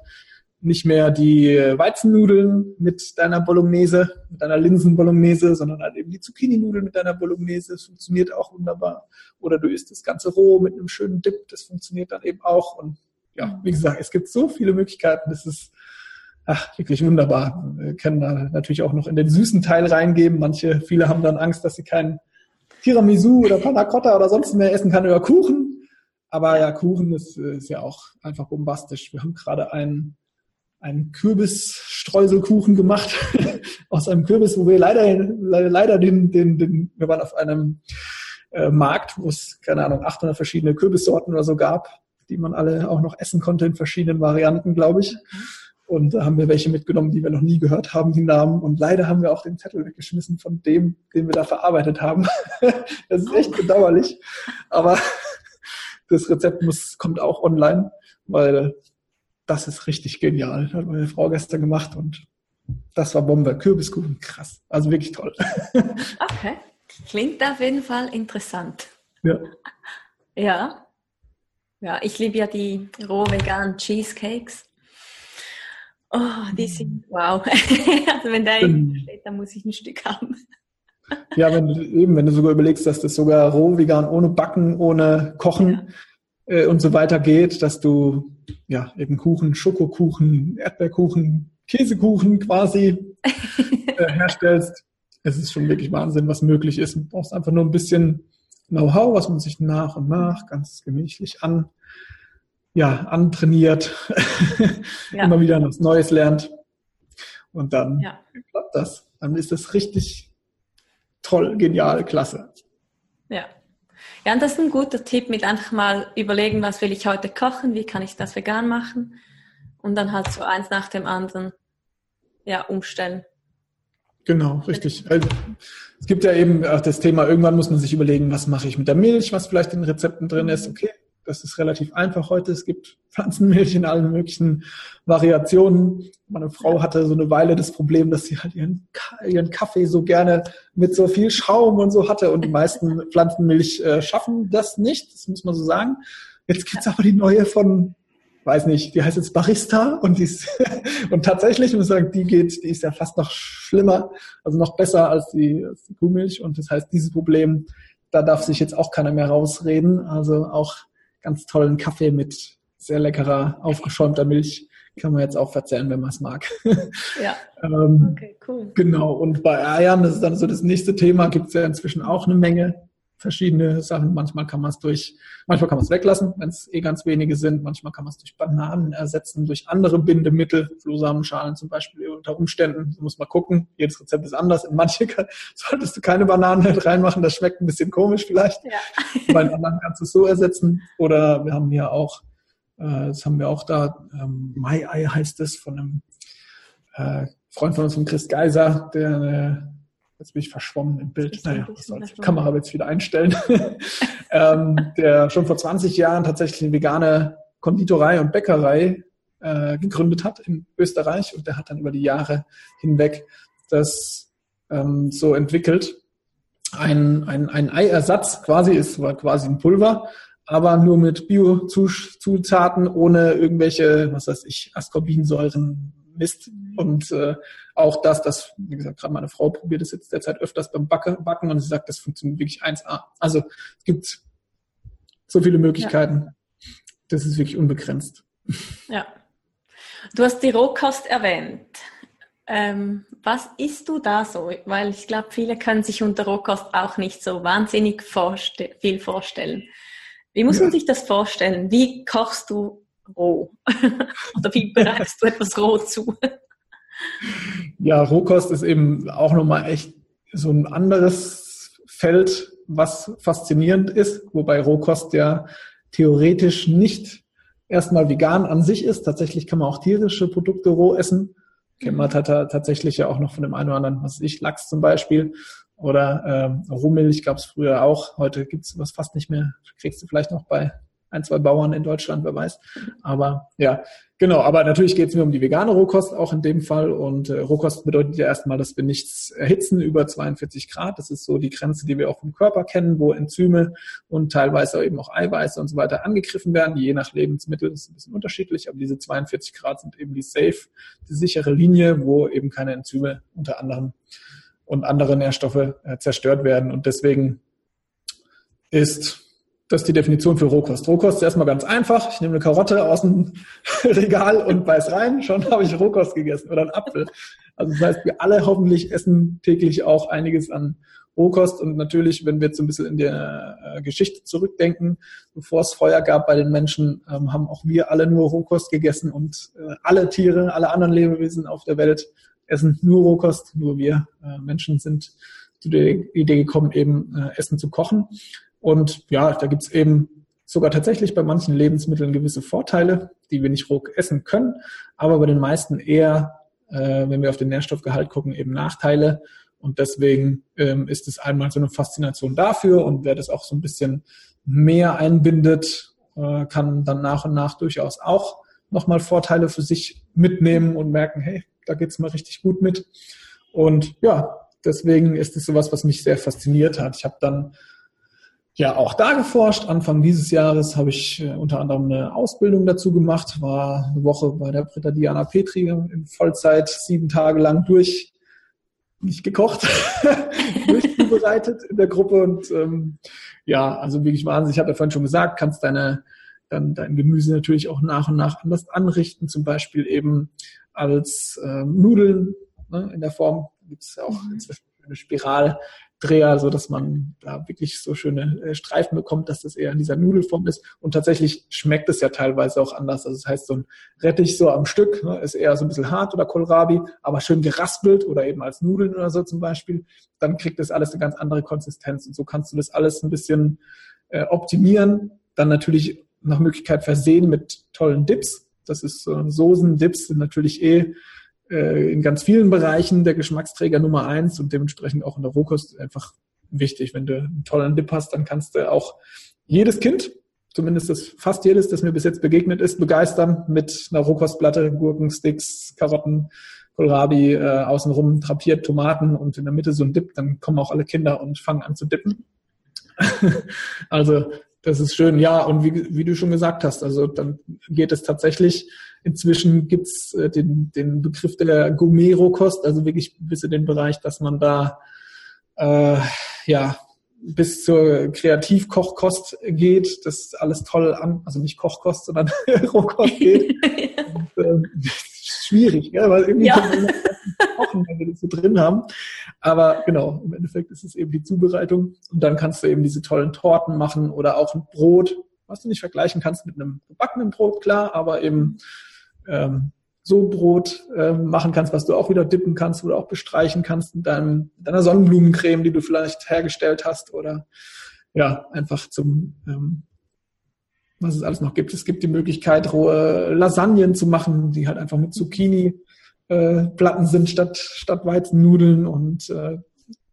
nicht mehr die Weizennudeln mit deiner Bolognese, mit deiner Linsenbolognese, sondern halt eben die Zucchini-Nudeln mit deiner Bolognese. Das funktioniert auch wunderbar. Oder du isst das Ganze roh mit einem schönen Dip. Das funktioniert dann eben auch. Und ja, wie gesagt, es gibt so viele Möglichkeiten. Das ist ach, wirklich wunderbar. Wir können da natürlich auch noch in den süßen Teil reingeben. Manche, viele haben dann Angst, dass sie keinen Tiramisu oder Panna Cotta oder sonst mehr essen kann oder Kuchen. Aber ja, Kuchen ist, ist ja auch einfach bombastisch. Wir haben gerade einen, einen Kürbisstreuselkuchen gemacht aus einem Kürbis, wo wir leider, leider den, den, den wir waren auf einem äh, Markt, wo es, keine Ahnung, 800 verschiedene Kürbissorten oder so gab, die man alle auch noch essen konnte in verschiedenen Varianten, glaube ich. Und da haben wir welche mitgenommen, die wir noch nie gehört haben, die Namen. Und leider haben wir auch den Zettel weggeschmissen von dem, den wir da verarbeitet haben. das ist echt bedauerlich. Aber das Rezept muss, kommt auch online, weil das ist richtig genial. Das hat meine Frau gestern gemacht und das war Bombe. Kürbiskuchen, krass. Also wirklich toll.
okay. Klingt auf jeden Fall interessant. Ja. Ja. Ja, ich liebe ja die roh veganen Cheesecakes. Oh, die sind wow. also wenn da steht, dann muss ich ein Stück haben.
ja, wenn du eben, wenn du sogar überlegst, dass das sogar roh vegan ohne Backen, ohne Kochen, äh, und so weiter geht, dass du ja eben Kuchen, Schokokuchen, Erdbeerkuchen, Käsekuchen quasi äh, herstellst. Es ist schon wirklich Wahnsinn, was möglich ist. Du brauchst einfach nur ein bisschen Know-how, was man sich nach und nach ganz gemächlich an, ja, antrainiert, ja. immer wieder was Neues lernt. Und dann ja. klappt das. Dann ist das richtig toll, genial, klasse.
Ja. Ja, und das ist ein guter Tipp, mit einfach mal überlegen, was will ich heute kochen, wie kann ich das vegan machen und dann halt so eins nach dem anderen ja, umstellen.
Genau, richtig. Also, es gibt ja eben auch das Thema, irgendwann muss man sich überlegen, was mache ich mit der Milch, was vielleicht in Rezepten drin ist. Okay, das ist relativ einfach heute. Es gibt Pflanzenmilch in allen möglichen Variationen. Meine Frau hatte so eine Weile das Problem, dass sie halt ihren, ihren Kaffee so gerne mit so viel Schaum und so hatte. Und die meisten Pflanzenmilch äh, schaffen das nicht. Das muss man so sagen. Jetzt gibt's aber die neue von weiß nicht, die heißt jetzt Barista und die ist, und tatsächlich muss ich sagen, die geht, die ist ja fast noch schlimmer, also noch besser als die, als die Kuhmilch und das heißt, dieses Problem, da darf sich jetzt auch keiner mehr rausreden, also auch ganz tollen Kaffee mit sehr leckerer, aufgeschäumter Milch kann man jetzt auch verzehren, wenn man es mag.
Ja. ähm, okay, cool.
Genau. Und bei Eiern, das ist dann so das nächste Thema, gibt es ja inzwischen auch eine Menge verschiedene Sachen. Manchmal kann man es durch, manchmal kann man es weglassen, wenn es eh ganz wenige sind. Manchmal kann man es durch Bananen ersetzen, durch andere Bindemittel, Flohsamenschalen zum Beispiel unter Umständen. Du musst mal gucken. Jedes Rezept ist anders. In manche solltest du keine Bananen mit reinmachen. Das schmeckt ein bisschen komisch vielleicht. Ja. Bei anderen kannst du es so ersetzen. Oder wir haben hier auch, äh, das haben wir auch da, ähm, Mai-Ei heißt es von einem äh, Freund von uns, von Chris Geiser, der äh, jetzt bin ich verschwommen im Bild. Naja, was soll's. Die Kamera jetzt wieder einstellen. ähm, der schon vor 20 Jahren tatsächlich eine vegane Konditorei und Bäckerei äh, gegründet hat in Österreich und der hat dann über die Jahre hinweg das ähm, so entwickelt. Ein, ein, ein Eiersatz quasi ist war quasi ein Pulver, aber nur mit Bio-Zutaten, ohne irgendwelche, was weiß ich, Ascorbinsäuren, Mist. Und äh, auch das, das, wie gesagt, gerade meine Frau probiert es jetzt derzeit öfters beim Backe, Backen und sie sagt, das funktioniert wirklich 1A. Also es gibt so viele Möglichkeiten. Ja. Das ist wirklich unbegrenzt.
Ja. Du hast die Rohkost erwähnt. Ähm, was isst du da so? Weil ich glaube, viele können sich unter Rohkost auch nicht so wahnsinnig vorste viel vorstellen. Wie muss ja. man sich das vorstellen? Wie kochst du roh? Oder wie bereitest du etwas roh zu?
Ja, Rohkost ist eben auch nochmal echt so ein anderes Feld, was faszinierend ist, wobei Rohkost ja theoretisch nicht erstmal vegan an sich ist. Tatsächlich kann man auch tierische Produkte roh essen. Kennt man tatsächlich ja auch noch von dem einen oder anderen, was weiß ich, Lachs zum Beispiel. Oder ähm, Rohmilch gab es früher auch. Heute gibt es was fast nicht mehr. Kriegst du vielleicht noch bei ein, zwei Bauern in Deutschland, wer weiß. Aber ja, genau. Aber natürlich geht es mir um die vegane Rohkost auch in dem Fall. Und äh, Rohkost bedeutet ja erstmal, dass wir nichts erhitzen über 42 Grad. Das ist so die Grenze, die wir auch vom Körper kennen, wo Enzyme und teilweise eben auch Eiweiße und so weiter angegriffen werden. Je nach Lebensmittel ist ein bisschen unterschiedlich, aber diese 42 Grad sind eben die safe, die sichere Linie, wo eben keine Enzyme unter anderem und andere Nährstoffe äh, zerstört werden. Und deswegen ist das ist die Definition für Rohkost. Rohkost ist erstmal ganz einfach. Ich nehme eine Karotte aus dem Regal und beiß rein, schon habe ich Rohkost gegessen oder einen Apfel. Also das heißt, wir alle hoffentlich essen täglich auch einiges an Rohkost und natürlich, wenn wir jetzt ein bisschen in der äh, Geschichte zurückdenken, bevor es Feuer gab bei den Menschen, ähm, haben auch wir alle nur Rohkost gegessen und äh, alle Tiere, alle anderen Lebewesen auf der Welt essen nur Rohkost, nur wir äh, Menschen sind zu der Idee gekommen, eben Essen zu kochen. Und ja, da gibt's eben sogar tatsächlich bei manchen Lebensmitteln gewisse Vorteile, die wir nicht roh essen können, aber bei den meisten eher, äh, wenn wir auf den Nährstoffgehalt gucken, eben Nachteile. Und deswegen ähm, ist es einmal so eine Faszination dafür und wer das auch so ein bisschen mehr einbindet, äh, kann dann nach und nach durchaus auch nochmal Vorteile für sich mitnehmen und merken, hey, da geht's mal richtig gut mit. Und ja, deswegen ist es sowas, was mich sehr fasziniert hat. Ich habe dann ja auch da geforscht. Anfang dieses Jahres habe ich äh, unter anderem eine Ausbildung dazu gemacht, war eine Woche bei der Britta Diana Petri in Vollzeit, sieben Tage lang durch, nicht gekocht, durchzubereitet in der Gruppe und ähm, ja, also wirklich Wahnsinn. Ich habe ja vorhin schon gesagt, kannst deine dann dein Gemüse natürlich auch nach und nach anders anrichten, zum Beispiel eben als äh, Nudeln ne, in der Form. Gibt es ja auch mhm. inzwischen eine Spiral, Dreher, so dass man da wirklich so schöne äh, Streifen bekommt, dass das eher in dieser Nudelform ist. Und tatsächlich schmeckt es ja teilweise auch anders. Also das heißt, so ein Rettich so am Stück ne, ist eher so ein bisschen hart oder Kohlrabi, aber schön geraspelt oder eben als Nudeln oder so zum Beispiel. Dann kriegt das alles eine ganz andere Konsistenz. Und so kannst du das alles ein bisschen äh, optimieren. Dann natürlich nach Möglichkeit versehen mit tollen Dips. Das ist so Soßen, Dips sind natürlich eh äh, in ganz vielen Bereichen der Geschmacksträger Nummer eins und dementsprechend auch in der Rohkost einfach wichtig. Wenn du einen tollen Dip hast, dann kannst du auch jedes Kind, zumindest das, fast jedes, das mir bis jetzt begegnet ist, begeistern mit einer Rohkostplatte, Gurken, Sticks, Karotten, Kohlrabi, äh, außenrum drapiert, Tomaten und in der Mitte so ein Dip, dann kommen auch alle Kinder und fangen an zu dippen. also das ist schön, ja. Und wie, wie du schon gesagt hast, also dann geht es tatsächlich. Inzwischen gibt's äh, den, den Begriff der Gourmet-Rohkost, also wirklich bis in den Bereich, dass man da äh, ja bis zur Kreativkochkost geht, das alles toll an, also nicht Kochkost, sondern Rohkost geht. Und, äh, schwierig, ja, weil irgendwie ja. kochen, wenn wir das so drin haben. Aber genau, im Endeffekt ist es eben die Zubereitung und dann kannst du eben diese tollen Torten machen oder auch ein Brot, was du nicht vergleichen kannst mit einem gebackenen Brot, klar, aber eben ähm, so Brot äh, machen kannst, was du auch wieder dippen kannst oder auch bestreichen kannst mit deinem, deiner Sonnenblumencreme, die du vielleicht hergestellt hast oder ja, einfach zum ähm, was es alles noch gibt. Es gibt die Möglichkeit, rohe Lasagnen zu machen, die halt einfach mit Zucchini äh, Platten sind statt, statt Weizennudeln und äh,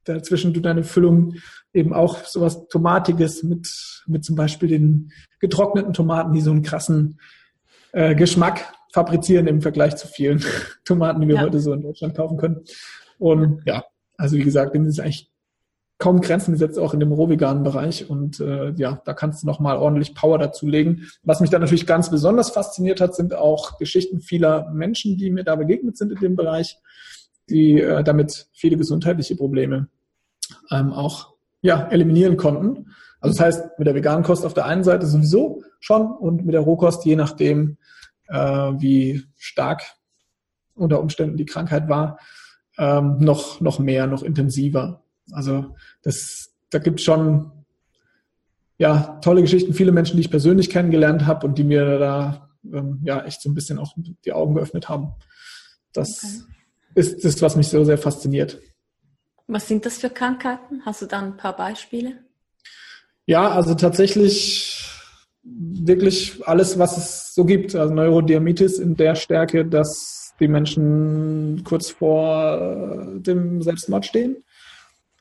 dazwischen du deine Füllung eben auch sowas Tomatiges mit, mit zum Beispiel den getrockneten Tomaten, die so einen krassen äh, Geschmack fabrizieren im Vergleich zu vielen Tomaten, die wir ja. heute so in Deutschland kaufen können. Und ja, also wie gesagt, dem ist eigentlich kaum Grenzen gesetzt, auch in dem rohveganen Bereich. Und äh, ja, da kannst du nochmal ordentlich Power dazu legen. Was mich da natürlich ganz besonders fasziniert hat, sind auch Geschichten vieler Menschen, die mir da begegnet sind in dem Bereich, die äh, damit viele gesundheitliche Probleme ähm, auch ja, eliminieren konnten. Also das heißt, mit der veganen Kost auf der einen Seite sowieso schon und mit der Rohkost, je nachdem, äh, wie stark unter Umständen die Krankheit war, ähm, noch, noch mehr, noch intensiver. Also das, da gibt schon ja tolle Geschichten, viele Menschen, die ich persönlich kennengelernt habe und die mir da ähm, ja echt so ein bisschen auch die Augen geöffnet haben. Das okay. ist das, was mich so sehr fasziniert.
Was sind das für Krankheiten? Hast du da ein paar Beispiele?
Ja, also tatsächlich wirklich alles, was es so gibt. Also Neurodiabetes in der Stärke, dass die Menschen kurz vor dem Selbstmord stehen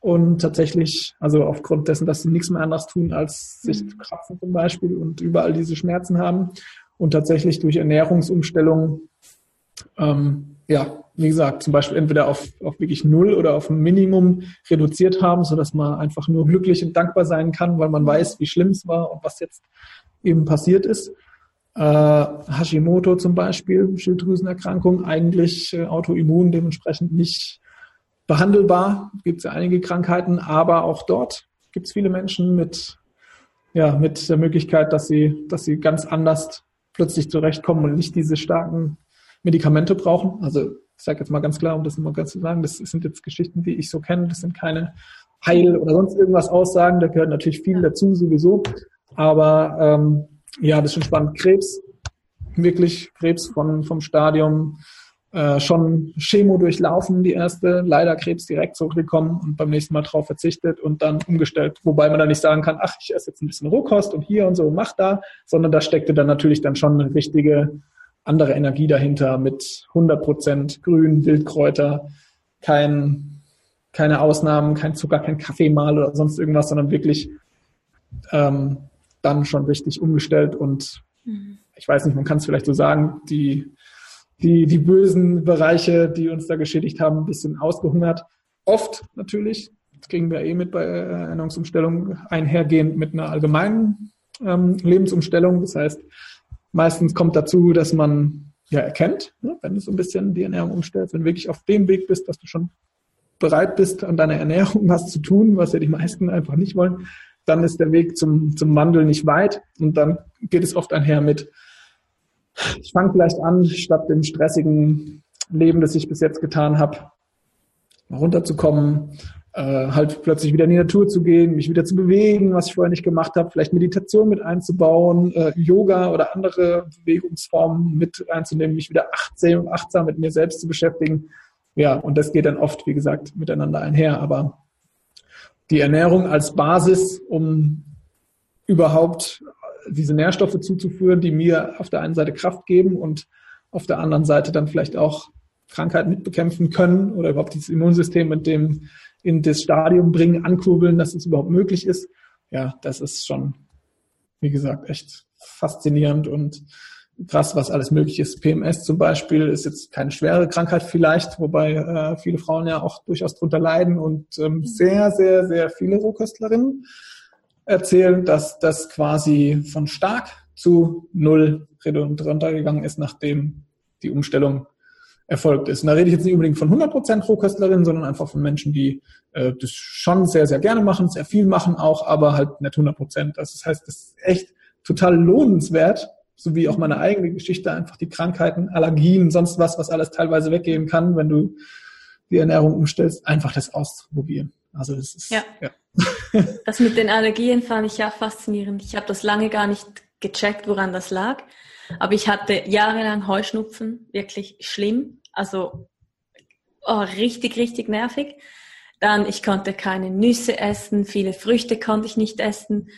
und tatsächlich, also aufgrund dessen, dass sie nichts mehr anderes tun, als sich mhm. zu kratzen zum Beispiel und überall diese Schmerzen haben und tatsächlich durch Ernährungsumstellung, ähm, ja, wie gesagt, zum Beispiel entweder auf, auf wirklich null oder auf ein Minimum reduziert haben, so dass man einfach nur glücklich und dankbar sein kann, weil man weiß, wie schlimm es war und was jetzt eben passiert ist. Äh, Hashimoto zum Beispiel, Schilddrüsenerkrankung, eigentlich äh, autoimmun, dementsprechend nicht behandelbar. Gibt es ja einige Krankheiten, aber auch dort gibt es viele Menschen mit, ja, mit der Möglichkeit, dass sie, dass sie ganz anders plötzlich zurechtkommen und nicht diese starken Medikamente brauchen. Also ich sage jetzt mal ganz klar, um das mal ganz zu sagen, das sind jetzt Geschichten, die ich so kenne, das sind keine Heil- oder sonst irgendwas Aussagen, da gehört natürlich viel dazu sowieso. Aber ähm, ja, das ist schon spannend. Krebs, wirklich Krebs von, vom Stadium äh, schon Chemo durchlaufen, die erste, leider Krebs direkt zurückgekommen und beim nächsten Mal drauf verzichtet und dann umgestellt. Wobei man da nicht sagen kann, ach, ich esse jetzt ein bisschen Rohkost und hier und so, mach da, sondern da steckte dann natürlich dann schon eine richtige andere Energie dahinter mit 100 Prozent Grün, Wildkräuter, kein, keine Ausnahmen, kein Zucker, kein Kaffee mal oder sonst irgendwas, sondern wirklich ähm, dann schon richtig umgestellt und mhm. ich weiß nicht, man kann es vielleicht so sagen, die die, die bösen Bereiche, die uns da geschädigt haben, ein bisschen ausgehungert. Oft natürlich, das kriegen wir eh mit bei Ernährungsumstellung, einhergehend mit einer allgemeinen ähm, Lebensumstellung. Das heißt, meistens kommt dazu, dass man ja erkennt, ne, wenn du so ein bisschen die Ernährung umstellst, wenn du wirklich auf dem Weg bist, dass du schon bereit bist, an deiner Ernährung was zu tun, was ja die meisten einfach nicht wollen, dann ist der Weg zum, zum Wandel nicht weit und dann geht es oft einher mit, ich fange vielleicht an, statt dem stressigen Leben, das ich bis jetzt getan habe, runterzukommen, äh, halt plötzlich wieder in die Natur zu gehen, mich wieder zu bewegen, was ich vorher nicht gemacht habe, vielleicht Meditation mit einzubauen, äh, Yoga oder andere Bewegungsformen mit einzunehmen, mich wieder achtsam achtsam mit mir selbst zu beschäftigen. Ja, und das geht dann oft, wie gesagt, miteinander einher. Aber die Ernährung als Basis, um überhaupt diese Nährstoffe zuzuführen, die mir auf der einen Seite Kraft geben und auf der anderen Seite dann vielleicht auch Krankheiten mitbekämpfen können oder überhaupt dieses Immunsystem mit dem in das Stadium bringen, ankurbeln, dass es überhaupt möglich ist. Ja, das ist schon, wie gesagt, echt faszinierend und krass, was alles möglich ist. PMS zum Beispiel ist jetzt keine schwere Krankheit vielleicht, wobei äh, viele Frauen ja auch durchaus drunter leiden und ähm, sehr, sehr, sehr viele Rohköstlerinnen erzählen, dass das quasi von stark zu null runtergegangen ist, nachdem die Umstellung erfolgt ist. Und da rede ich jetzt nicht unbedingt von 100% Rohköstlerinnen, sondern einfach von Menschen, die äh, das schon sehr, sehr gerne machen, sehr viel machen auch, aber halt nicht 100%. Das heißt, das ist echt total lohnenswert, so wie auch meine eigene Geschichte, einfach die Krankheiten, Allergien, sonst was, was alles teilweise weggehen kann, wenn du die Ernährung umstellst, einfach das auszuprobieren. Also das ist
ja. ja. Das mit den Allergien fand ich ja faszinierend. Ich habe das lange gar nicht gecheckt, woran das lag. Aber ich hatte jahrelang Heuschnupfen, wirklich schlimm. Also oh, richtig, richtig nervig. Dann, ich konnte keine Nüsse essen, viele Früchte konnte ich nicht essen.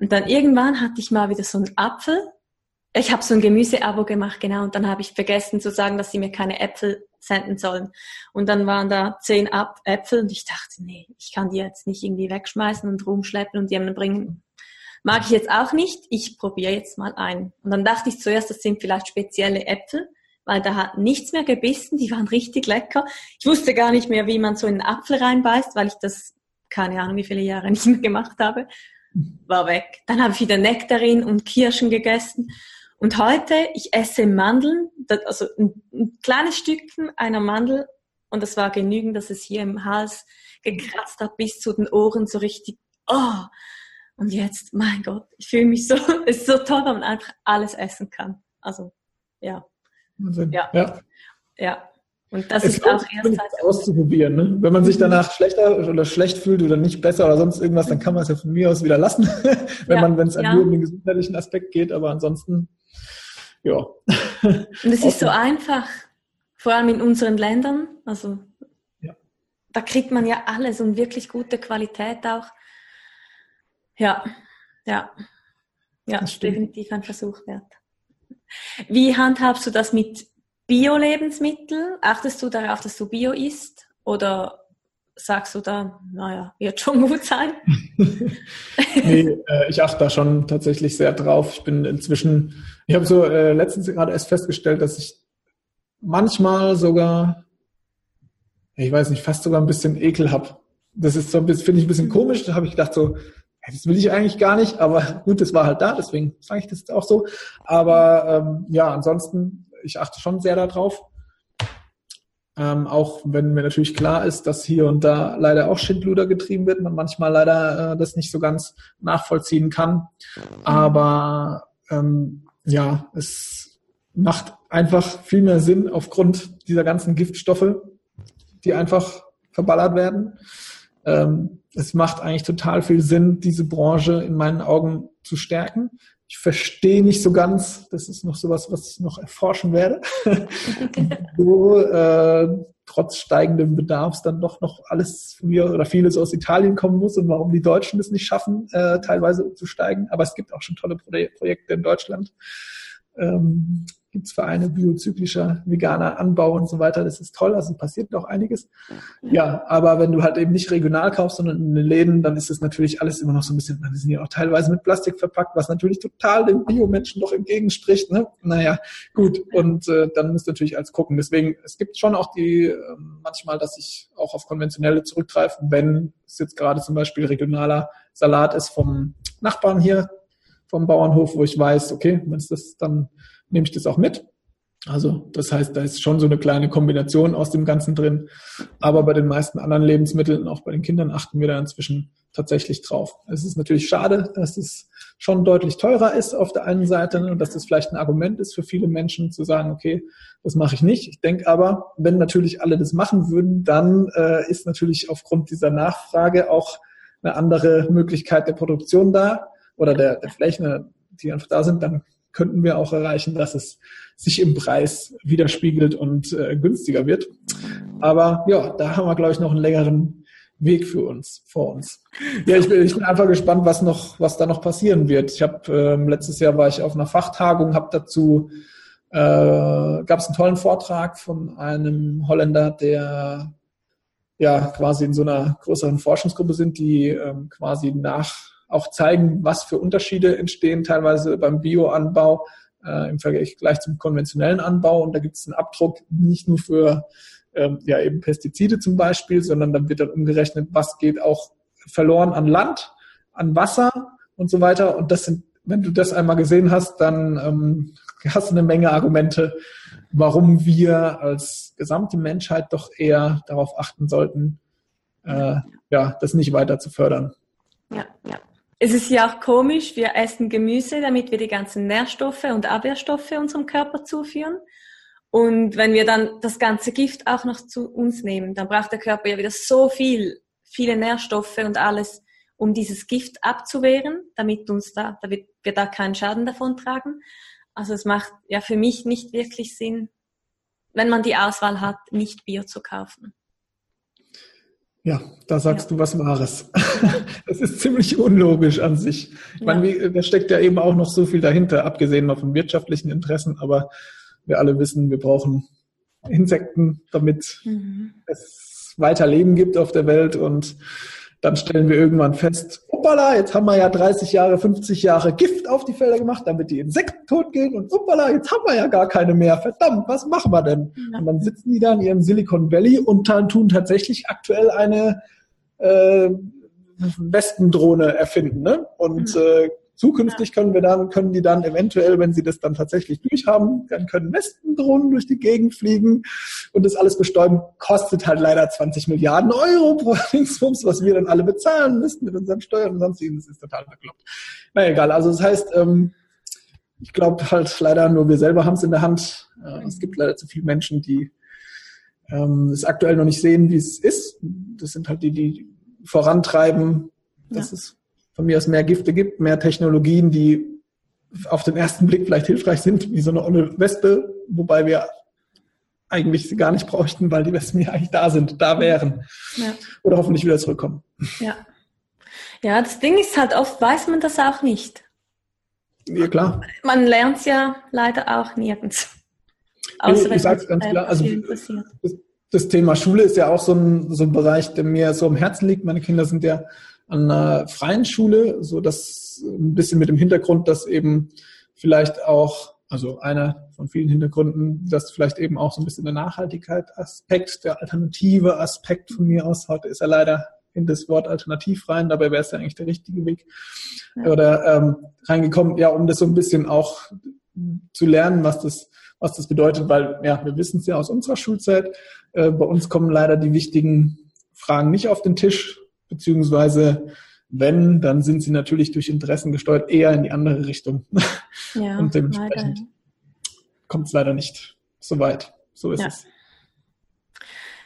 Und dann irgendwann hatte ich mal wieder so einen Apfel. Ich habe so ein Gemüseabo gemacht, genau. Und dann habe ich vergessen zu sagen, dass sie mir keine Äpfel senden sollen. Und dann waren da zehn Äpfel und ich dachte, nee, ich kann die jetzt nicht irgendwie wegschmeißen und rumschleppen und jemanden bringen. Mag ich jetzt auch nicht. Ich probiere jetzt mal einen. Und dann dachte ich zuerst, das sind vielleicht spezielle Äpfel, weil da hat nichts mehr gebissen. Die waren richtig lecker. Ich wusste gar nicht mehr, wie man so in einen Apfel reinbeißt, weil ich das keine Ahnung, wie viele Jahre nicht mehr gemacht habe. War weg. Dann habe ich wieder Nektarin und Kirschen gegessen. Und heute, ich esse Mandeln, also ein, ein kleines Stückchen einer Mandel und das war genügend, dass es hier im Hals gekratzt hat bis zu den Ohren so richtig, oh. Und jetzt, mein Gott, ich fühle mich so, es ist so toll, wenn man einfach alles essen kann. Also, ja.
Wahnsinn. Ja. ja.
Ja.
Und das es ist auch erst auszuprobieren. Ne? Wenn man sich mhm. danach schlechter oder schlecht fühlt oder nicht besser oder sonst irgendwas, dann kann man es ja von mir aus wieder lassen, wenn ja, man, wenn es ja. nur um den gesundheitlichen Aspekt geht. Aber ansonsten ja.
Und es ist so einfach, vor allem in unseren Ländern. Also ja. da kriegt man ja alles und wirklich gute Qualität auch. Ja, ja, ja, definitiv ein Versuch wert. Wie handhabst du das mit Bio-Lebensmitteln? Achtest du darauf, dass du Bio isst? Oder sagst du da, naja, wird schon gut sein?
nee, äh, ich achte da schon tatsächlich sehr drauf. Ich bin inzwischen, ich habe so äh, letztens gerade erst festgestellt, dass ich manchmal sogar, ich weiß nicht, fast sogar ein bisschen Ekel habe. Das ist so finde ich ein bisschen komisch. Da habe ich gedacht so, das will ich eigentlich gar nicht, aber gut, das war halt da, deswegen sage ich das jetzt auch so. Aber ähm, ja, ansonsten, ich achte schon sehr darauf. Ähm, auch wenn mir natürlich klar ist, dass hier und da leider auch Schindluder getrieben wird, man manchmal leider äh, das nicht so ganz nachvollziehen kann. Aber ähm, ja, es macht einfach viel mehr Sinn aufgrund dieser ganzen Giftstoffe, die einfach verballert werden. Ähm, es macht eigentlich total viel Sinn, diese Branche in meinen Augen zu stärken. Ich verstehe nicht so ganz, das ist noch sowas, was ich noch erforschen werde, wo äh, trotz steigendem Bedarfs dann doch noch alles von mir oder vieles aus Italien kommen muss und warum die Deutschen es nicht schaffen, äh, teilweise umzusteigen. Aber es gibt auch schon tolle Pro Projekte in Deutschland. Ähm, gibt es Vereine biozyklischer, veganer Anbau und so weiter. Das ist toll, also passiert noch einiges. Ja, aber wenn du halt eben nicht regional kaufst, sondern in den Läden, dann ist es natürlich alles immer noch so ein bisschen, die sind ja auch teilweise mit Plastik verpackt, was natürlich total den Biomenschen doch entgegenspricht. Ne? Naja, gut. Und äh, dann musst du natürlich als gucken. Deswegen, es gibt schon auch die äh, manchmal, dass ich auch auf konventionelle zurückgreife, wenn es jetzt gerade zum Beispiel regionaler Salat ist vom Nachbarn hier, vom Bauernhof, wo ich weiß, okay, wenn es das dann nehme ich das auch mit. Also das heißt, da ist schon so eine kleine Kombination aus dem Ganzen drin. Aber bei den meisten anderen Lebensmitteln, auch bei den Kindern, achten wir da inzwischen tatsächlich drauf. Es ist natürlich schade, dass es schon deutlich teurer ist auf der einen Seite und dass das vielleicht ein Argument ist für viele Menschen zu sagen, okay, das mache ich nicht. Ich denke aber, wenn natürlich alle das machen würden, dann äh, ist natürlich aufgrund dieser Nachfrage auch eine andere Möglichkeit der Produktion da oder der, der Flächen, die einfach da sind, dann könnten wir auch erreichen, dass es sich im Preis widerspiegelt und äh, günstiger wird. Aber ja, da haben wir, glaube ich, noch einen längeren Weg für uns, vor uns. Ja, ich bin, ich bin einfach gespannt, was noch, was da noch passieren wird. Ich habe ähm, letztes Jahr war ich auf einer Fachtagung, habe dazu äh, gab es einen tollen Vortrag von einem Holländer, der ja quasi in so einer größeren Forschungsgruppe sind, die ähm, quasi nach auch zeigen, was für Unterschiede entstehen, teilweise beim Bioanbau äh, im Vergleich gleich zum konventionellen Anbau. Und da gibt es einen Abdruck nicht nur für ähm, ja eben Pestizide zum Beispiel, sondern dann wird dann umgerechnet, was geht auch verloren an Land, an Wasser und so weiter. Und das sind, wenn du das einmal gesehen hast, dann ähm, hast du eine Menge Argumente, warum wir als gesamte Menschheit doch eher darauf achten sollten, äh, ja, das nicht weiter zu fördern.
Ja, ja. Es ist ja auch komisch, wir essen Gemüse, damit wir die ganzen Nährstoffe und Abwehrstoffe unserem Körper zuführen. Und wenn wir dann das ganze Gift auch noch zu uns nehmen, dann braucht der Körper ja wieder so viel, viele Nährstoffe und alles, um dieses Gift abzuwehren, damit uns da, damit wir da keinen Schaden davon tragen. Also es macht ja für mich nicht wirklich Sinn, wenn man die Auswahl hat, nicht Bio zu kaufen.
Ja, da sagst ja. du was Wahres. das ist ziemlich unlogisch an sich. Ich ja. meine, da steckt ja eben auch noch so viel dahinter, abgesehen mal von wirtschaftlichen Interessen, aber wir alle wissen, wir brauchen Insekten, damit mhm. es weiter Leben gibt auf der Welt und dann stellen wir irgendwann fest, hoppala, jetzt haben wir ja 30 Jahre, 50 Jahre Gift auf die Felder gemacht, damit die Insekten tot gehen und hoppala, jetzt haben wir ja gar keine mehr. Verdammt, was machen wir denn? Ja. Und dann sitzen die da in ihrem Silicon Valley und dann tun tatsächlich aktuell eine äh, Wespendrohne erfinden. Ne? Und mhm. äh, Zukünftig können wir dann, können die dann eventuell, wenn sie das dann tatsächlich durchhaben, dann können Wespendrohnen durch die Gegend fliegen und das alles bestäuben, kostet halt leider 20 Milliarden Euro pro Dingsbums, was wir dann alle bezahlen müssen mit unseren Steuern und sonstigen. Das ist total bekloppt. Na egal, also das heißt, ähm, ich glaube halt leider nur wir selber haben es in der Hand. Äh, es gibt leider zu viele Menschen, die ähm, es aktuell noch nicht sehen, wie es ist. Das sind halt die, die vorantreiben, dass ja. es von mir aus mehr Gifte gibt, mehr Technologien, die auf den ersten Blick vielleicht hilfreich sind, wie so eine olle Wespe, wobei wir eigentlich sie gar nicht bräuchten, weil die Wespen ja eigentlich da sind, da wären. Ja. Oder hoffentlich wieder zurückkommen.
Ja. Ja, das Ding ist halt, oft weiß man das auch nicht.
Ja, klar.
Man lernt es ja leider auch nirgends.
Außer ich sag's ganz klar, also das, das, Thema Schule ist ja auch so ein, so ein Bereich, der mir so am Herzen liegt. Meine Kinder sind ja an einer freien Schule, so dass ein bisschen mit dem Hintergrund, dass eben vielleicht auch, also einer von vielen Hintergründen, dass vielleicht eben auch so ein bisschen der Nachhaltigkeit-Aspekt, der alternative Aspekt von mir aus, heute ist er leider in das Wort alternativ rein, dabei wäre es ja eigentlich der richtige Weg, ja. oder ähm, reingekommen, ja, um das so ein bisschen auch zu lernen, was das, was das bedeutet, weil ja, wir wissen es ja aus unserer Schulzeit, äh, bei uns kommen leider die wichtigen Fragen nicht auf den Tisch, beziehungsweise wenn, dann sind sie natürlich durch Interessen gesteuert eher in die andere Richtung. Ja, Und dementsprechend kommt es leider nicht so weit. So ist
ja.
es.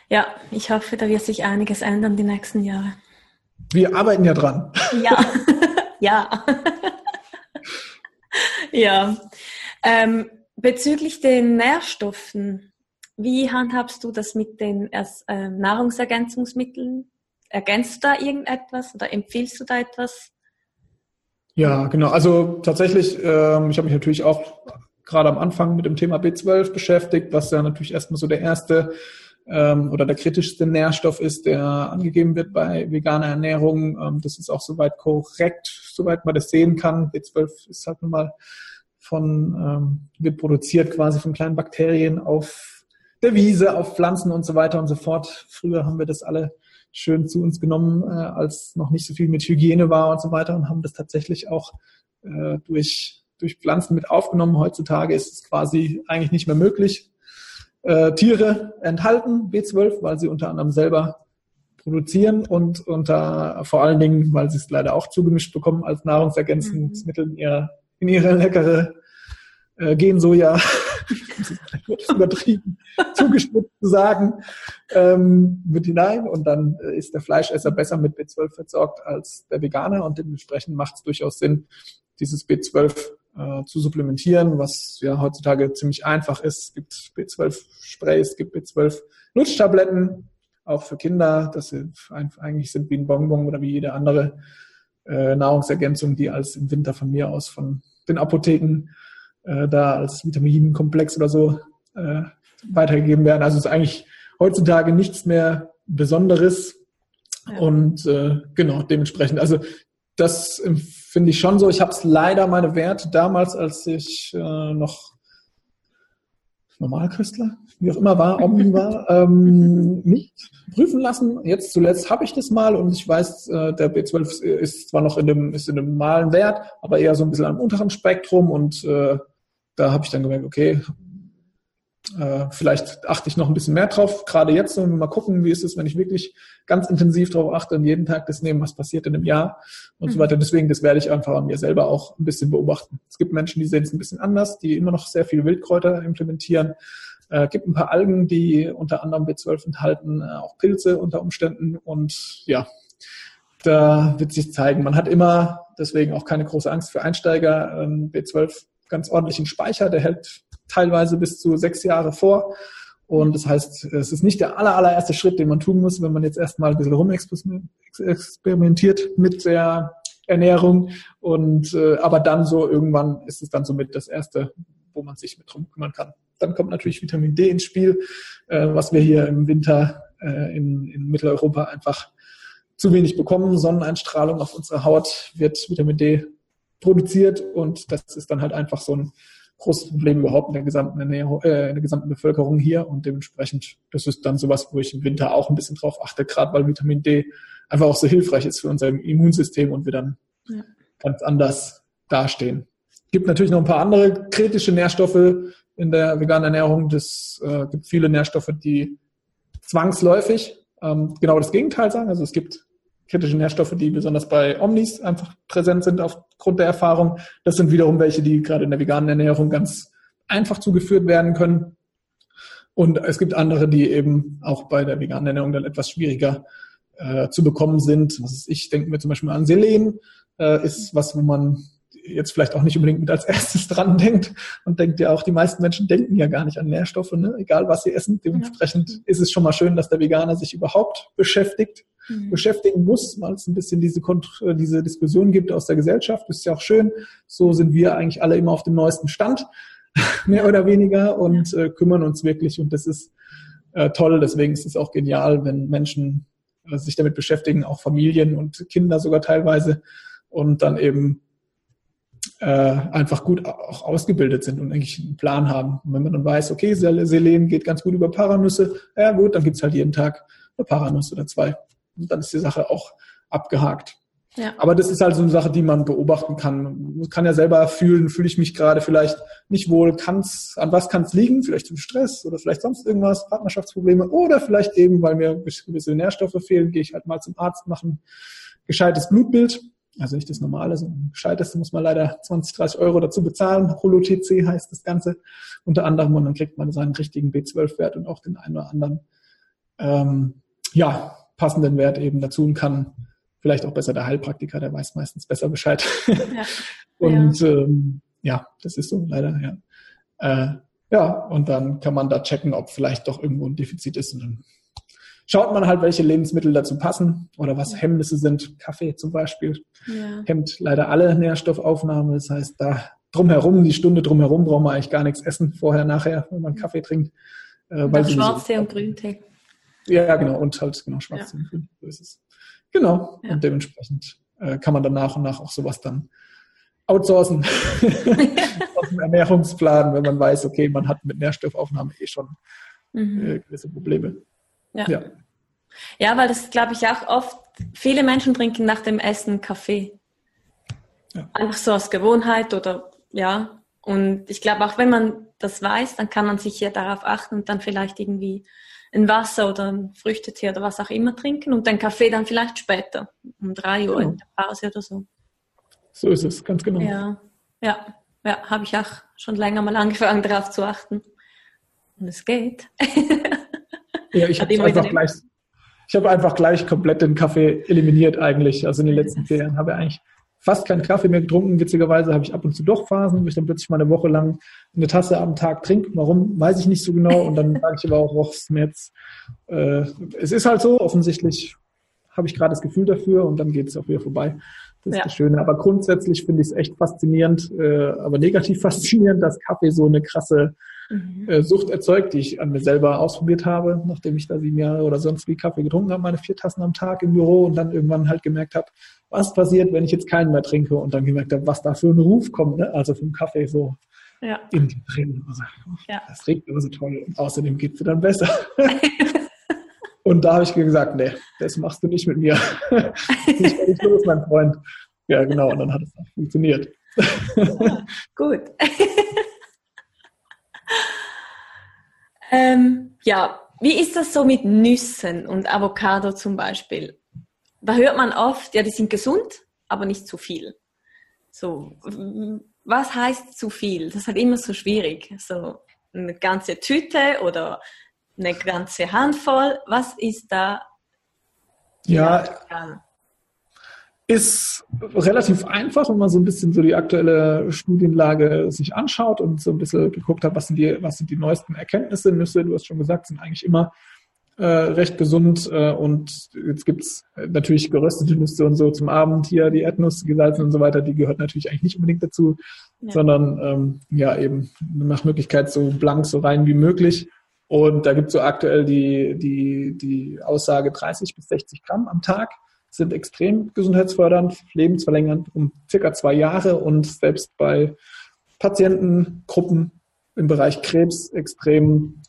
Ja, ich hoffe, da wird sich einiges ändern die nächsten Jahre.
Wir arbeiten ja dran.
Ja, ja. ja. Ähm, bezüglich den Nährstoffen, wie handhabst du das mit den äh, Nahrungsergänzungsmitteln? Ergänzt du da irgendetwas oder empfiehlst du da etwas?
Ja, genau. Also tatsächlich, ähm, ich habe mich natürlich auch gerade am Anfang mit dem Thema B12 beschäftigt, was ja natürlich erstmal so der erste ähm, oder der kritischste Nährstoff ist, der angegeben wird bei veganer Ernährung. Ähm, das ist auch soweit korrekt, soweit man das sehen kann. B12 ist halt nun mal von, ähm, wird produziert quasi von kleinen Bakterien auf der Wiese, auf Pflanzen und so weiter und so fort. Früher haben wir das alle schön zu uns genommen, äh, als noch nicht so viel mit Hygiene war und so weiter und haben das tatsächlich auch äh, durch durch Pflanzen mit aufgenommen. Heutzutage ist es quasi eigentlich nicht mehr möglich. Äh, Tiere enthalten B12, weil sie unter anderem selber produzieren und unter vor allen Dingen, weil sie es leider auch zugemischt bekommen als Nahrungsergänzungsmittel in ihre, in ihre leckere äh, Gensoja, übertrieben, zugeschnitten zu sagen, ähm, mit hinein. Und dann äh, ist der Fleischesser besser mit B12 versorgt als der Veganer. Und dementsprechend macht es durchaus Sinn, dieses B12 äh, zu supplementieren, was ja heutzutage ziemlich einfach ist. Es gibt B12-Sprays, es gibt B12-Lutschtabletten, auch für Kinder, dass sie eigentlich sind wie ein Bonbon oder wie jede andere äh, Nahrungsergänzung, die als im Winter von mir aus von den Apotheken äh, da als Vitaminkomplex oder so äh, weitergegeben werden. Also es ist eigentlich heutzutage nichts mehr Besonderes. Ja. Und äh, genau, dementsprechend, also das finde ich schon so. Ich habe es leider meine Werte damals, als ich äh, noch Normalküstler, wie auch immer war, Omni war, ähm, nicht prüfen lassen. Jetzt zuletzt habe ich das mal und ich weiß, äh, der B12 ist zwar noch in dem, ist in dem normalen Wert, aber eher so ein bisschen am unteren Spektrum und äh, da habe ich dann gemerkt, okay, äh, vielleicht achte ich noch ein bisschen mehr drauf. Gerade jetzt, und mal gucken, wie ist es, wenn ich wirklich ganz intensiv darauf achte und jeden Tag das nehme, was passiert in einem Jahr und mhm. so weiter. Deswegen, das werde ich einfach an mir selber auch ein bisschen beobachten. Es gibt Menschen, die sehen es ein bisschen anders, die immer noch sehr viel Wildkräuter implementieren. Äh, gibt ein paar Algen, die unter anderem B12 enthalten, äh, auch Pilze unter Umständen und ja, da wird sich zeigen. Man hat immer, deswegen auch keine große Angst für Einsteiger, ähm, B12 ganz ordentlichen Speicher, der hält teilweise bis zu sechs Jahre vor. Und das heißt, es ist nicht der aller, allererste Schritt, den man tun muss, wenn man jetzt erstmal ein bisschen rumexperimentiert mit der Ernährung. Und äh, aber dann so irgendwann ist es dann somit das erste, wo man sich mit drum kümmern kann. Dann kommt natürlich Vitamin D ins Spiel, äh, was wir hier im Winter äh, in, in Mitteleuropa einfach zu wenig bekommen. Sonneneinstrahlung auf unserer Haut wird Vitamin D produziert und das ist dann halt einfach so ein großes Problem überhaupt in der gesamten Ernährung, äh, in der gesamten Bevölkerung hier und dementsprechend, das ist dann sowas, wo ich im Winter auch ein bisschen drauf achte, gerade weil Vitamin D einfach auch so hilfreich ist für unser Immunsystem und wir dann ja. ganz anders dastehen. Gibt natürlich noch ein paar andere kritische Nährstoffe in der veganen Ernährung. Das äh, gibt viele Nährstoffe, die zwangsläufig ähm, genau das Gegenteil sagen. Also es gibt kritische Nährstoffe, die besonders bei Omnis einfach präsent sind aufgrund der Erfahrung. Das sind wiederum welche, die gerade in der veganen Ernährung ganz einfach zugeführt werden können. Und es gibt andere, die eben auch bei der veganen Ernährung dann etwas schwieriger äh, zu bekommen sind. Ich denke mir zum Beispiel an Selen, äh, ist was, wo man jetzt vielleicht auch nicht unbedingt mit als erstes dran denkt und denkt ja auch, die meisten Menschen denken ja gar nicht an Nährstoffe, ne? egal was sie essen. Dementsprechend ja. ist es schon mal schön, dass der Veganer sich überhaupt beschäftigt mhm. beschäftigen muss, weil es ein bisschen diese, äh, diese Diskussion gibt aus der Gesellschaft. Das ist ja auch schön. So sind wir eigentlich alle immer auf dem neuesten Stand, mehr oder weniger, und äh, kümmern uns wirklich. Und das ist äh, toll. Deswegen ist es auch genial, wenn Menschen äh, sich damit beschäftigen, auch Familien und Kinder sogar teilweise, und dann eben äh, einfach gut auch ausgebildet sind und eigentlich einen Plan haben. Und wenn man dann weiß, okay, Selen geht ganz gut über Paranüsse, ja gut, dann gibt's halt jeden Tag eine Paranuss oder zwei. Und dann ist die Sache auch abgehakt. Ja. Aber das ist halt so eine Sache, die man beobachten kann. Man kann ja selber fühlen, fühle ich mich gerade vielleicht nicht wohl, kann's, an was kann es liegen? Vielleicht zum Stress oder vielleicht sonst irgendwas, Partnerschaftsprobleme oder vielleicht eben, weil mir gewisse Nährstoffe fehlen, gehe ich halt mal zum Arzt machen, gescheites Blutbild. Also nicht das normale, sondern gescheiteste muss man leider 20, 30 Euro dazu bezahlen. Holo-TC heißt das Ganze unter anderem und dann kriegt man seinen richtigen B12-Wert und auch den einen oder anderen ähm, ja, passenden Wert eben dazu und kann vielleicht auch besser der Heilpraktiker, der weiß meistens besser Bescheid. Ja. und ja. Ähm, ja, das ist so leider, ja. Äh, ja, und dann kann man da checken, ob vielleicht doch irgendwo ein Defizit ist. Und dann schaut man halt, welche Lebensmittel dazu passen oder was Hemmnisse sind. Kaffee zum Beispiel ja. hemmt leider alle Nährstoffaufnahme. Das heißt, da drumherum, die Stunde drumherum braucht man eigentlich gar nichts essen, vorher, nachher, wenn man Kaffee trinkt.
Äh, und weil Schwarztee und Grüntee.
Ja, genau, und halt genau schwarz ja. grün. So ist es. Genau. Ja. Und dementsprechend äh, kann man dann nach und nach auch sowas dann outsourcen aus dem Ernährungsplan, wenn man weiß, okay, man hat mit Nährstoffaufnahme eh schon mhm. äh, gewisse Probleme.
Ja. ja. Ja, weil das glaube ich auch oft, viele Menschen trinken nach dem Essen Kaffee. Ja. Einfach so aus Gewohnheit oder ja, und ich glaube, auch wenn man das weiß, dann kann man sich ja darauf achten und dann vielleicht irgendwie ein Wasser oder ein Früchtetee oder was auch immer trinken und den Kaffee dann vielleicht später, um drei Uhr genau. in der Pause oder so.
So ist es, ganz genau.
Ja, ja, ja habe ich auch schon länger mal angefangen, darauf zu achten. Und es geht.
ja, ich habe einfach gleich, ich habe einfach gleich komplett den Kaffee eliminiert eigentlich. Also in den letzten vier Jahren habe ich eigentlich fast keinen Kaffee mehr getrunken. Witzigerweise habe ich ab und zu doch Phasen, wo ich dann plötzlich mal eine Woche lang eine Tasse am Tag trinke. Warum, weiß ich nicht so genau. Und dann sage ich aber auch, oh, jetzt, äh, es ist halt so, offensichtlich habe ich gerade das Gefühl dafür und dann geht es auch wieder vorbei. Das ist ja. das Schöne. Aber grundsätzlich finde ich es echt faszinierend, äh, aber negativ faszinierend, dass Kaffee so eine krasse mhm. äh, Sucht erzeugt, die ich an mir selber ausprobiert habe, nachdem ich da sieben Jahre oder sonst wie Kaffee getrunken habe, meine vier Tassen am Tag im Büro und dann irgendwann halt gemerkt habe, was passiert, wenn ich jetzt keinen mehr trinke und dann gemerkt habe, was da für ein Ruf kommt, ne? also vom Kaffee so ja. in die drin. Also, ja. Das riecht immer so toll und außerdem geht es dir dann besser. und da habe ich gesagt, nee, das machst du nicht mit mir. ich bin nicht los, mein Freund. Ja, genau, und dann hat es auch funktioniert.
Ja, gut. ähm, ja, wie ist das so mit Nüssen und Avocado zum Beispiel? Da hört man oft, ja, die sind gesund, aber nicht zu viel. So, was heißt zu viel? Das ist halt immer so schwierig. So eine ganze Tüte oder eine ganze Handvoll. Was ist da?
Ja, ist relativ einfach, wenn man so ein bisschen so die aktuelle Studienlage sich anschaut und so ein bisschen geguckt hat, was sind die, was sind die neuesten Erkenntnisse. Nüsse, du hast schon gesagt, sind eigentlich immer äh, recht gesund äh, und jetzt gibt's natürlich geröstete Nüsse und so zum Abend hier, die Erdnuss, gesalzen und so weiter, die gehört natürlich eigentlich nicht unbedingt dazu, ja. sondern ähm, ja eben nach Möglichkeit so blank, so rein wie möglich. Und da gibt's so aktuell die, die, die Aussage 30 bis 60 Gramm am Tag sind extrem gesundheitsfördernd, lebensverlängernd um circa zwei Jahre und selbst bei Patientengruppen im Bereich Krebs extrem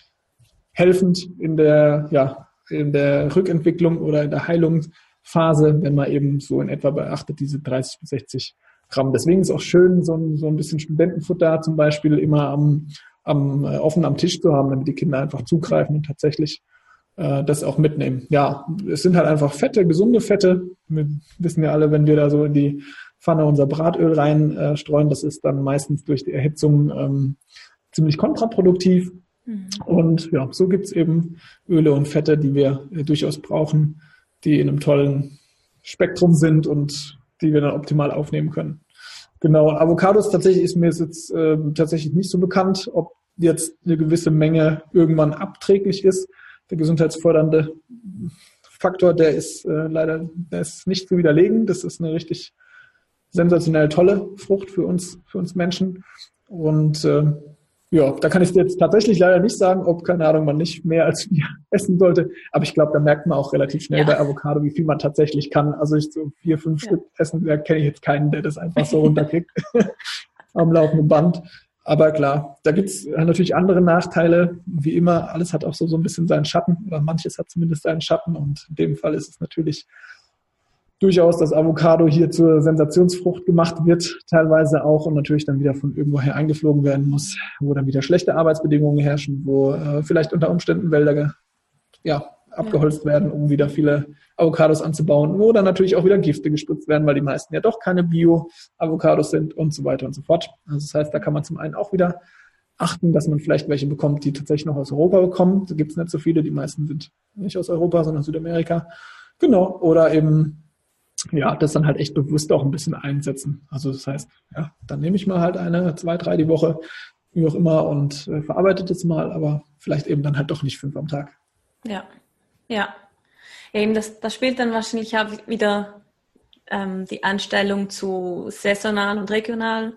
helfend in der, ja, in der Rückentwicklung oder in der Heilungsphase, wenn man eben so in etwa beachtet, diese 30 bis 60 Gramm. Deswegen ist auch schön, so ein, so ein bisschen Studentenfutter zum Beispiel immer am, am äh, offen am Tisch zu haben, damit die Kinder einfach zugreifen und tatsächlich äh, das auch mitnehmen. Ja, es sind halt einfach Fette, gesunde Fette. Wir wissen ja alle, wenn wir da so in die Pfanne unser Bratöl reinstreuen, äh, das ist dann meistens durch die Erhitzung ähm, ziemlich kontraproduktiv. Mhm. Und ja, so gibt's eben Öle und Fette, die wir äh, durchaus brauchen, die in einem tollen Spektrum sind und die wir dann optimal aufnehmen können. Genau, Avocados tatsächlich ist mir jetzt äh, tatsächlich nicht so bekannt, ob jetzt eine gewisse Menge irgendwann abträglich ist. Der gesundheitsfördernde Faktor, der ist äh, leider, der ist nicht zu widerlegen. Das ist eine richtig sensationell tolle Frucht für uns, für uns Menschen. Und äh, ja, da kann ich jetzt tatsächlich leider nicht sagen, ob, keine Ahnung, man nicht mehr als vier essen sollte. Aber ich glaube, da merkt man auch relativ schnell ja. bei Avocado, wie viel man tatsächlich kann. Also ich so vier, fünf ja. Stück essen, da kenne ich jetzt keinen, der das einfach so runterkriegt am laufenden Band. Aber klar, da gibt's natürlich andere Nachteile. Wie immer, alles hat auch so, so ein bisschen seinen Schatten oder manches hat zumindest seinen Schatten. Und in dem Fall ist es natürlich durchaus, dass Avocado hier zur Sensationsfrucht gemacht wird, teilweise auch und natürlich dann wieder von irgendwoher eingeflogen werden muss, wo dann wieder schlechte Arbeitsbedingungen herrschen, wo äh, vielleicht unter Umständen Wälder ja, abgeholzt werden, um wieder viele Avocados anzubauen, wo dann natürlich auch wieder Gifte gespritzt werden, weil die meisten ja doch keine Bio-Avocados sind und so weiter und so fort. Also das heißt, da kann man zum einen auch wieder achten, dass man vielleicht welche bekommt, die tatsächlich noch aus Europa bekommen. Da gibt es nicht so viele, die meisten sind nicht aus Europa, sondern Südamerika. Genau. Oder eben ja, das dann halt echt bewusst auch ein bisschen einsetzen. Also das heißt, ja, dann nehme ich mal halt eine, zwei, drei die Woche, wie auch immer, und äh, verarbeite das mal, aber vielleicht eben dann halt doch nicht fünf am Tag.
Ja, ja. eben das, das spielt dann wahrscheinlich auch wieder ähm, die Anstellung zu saisonal und regional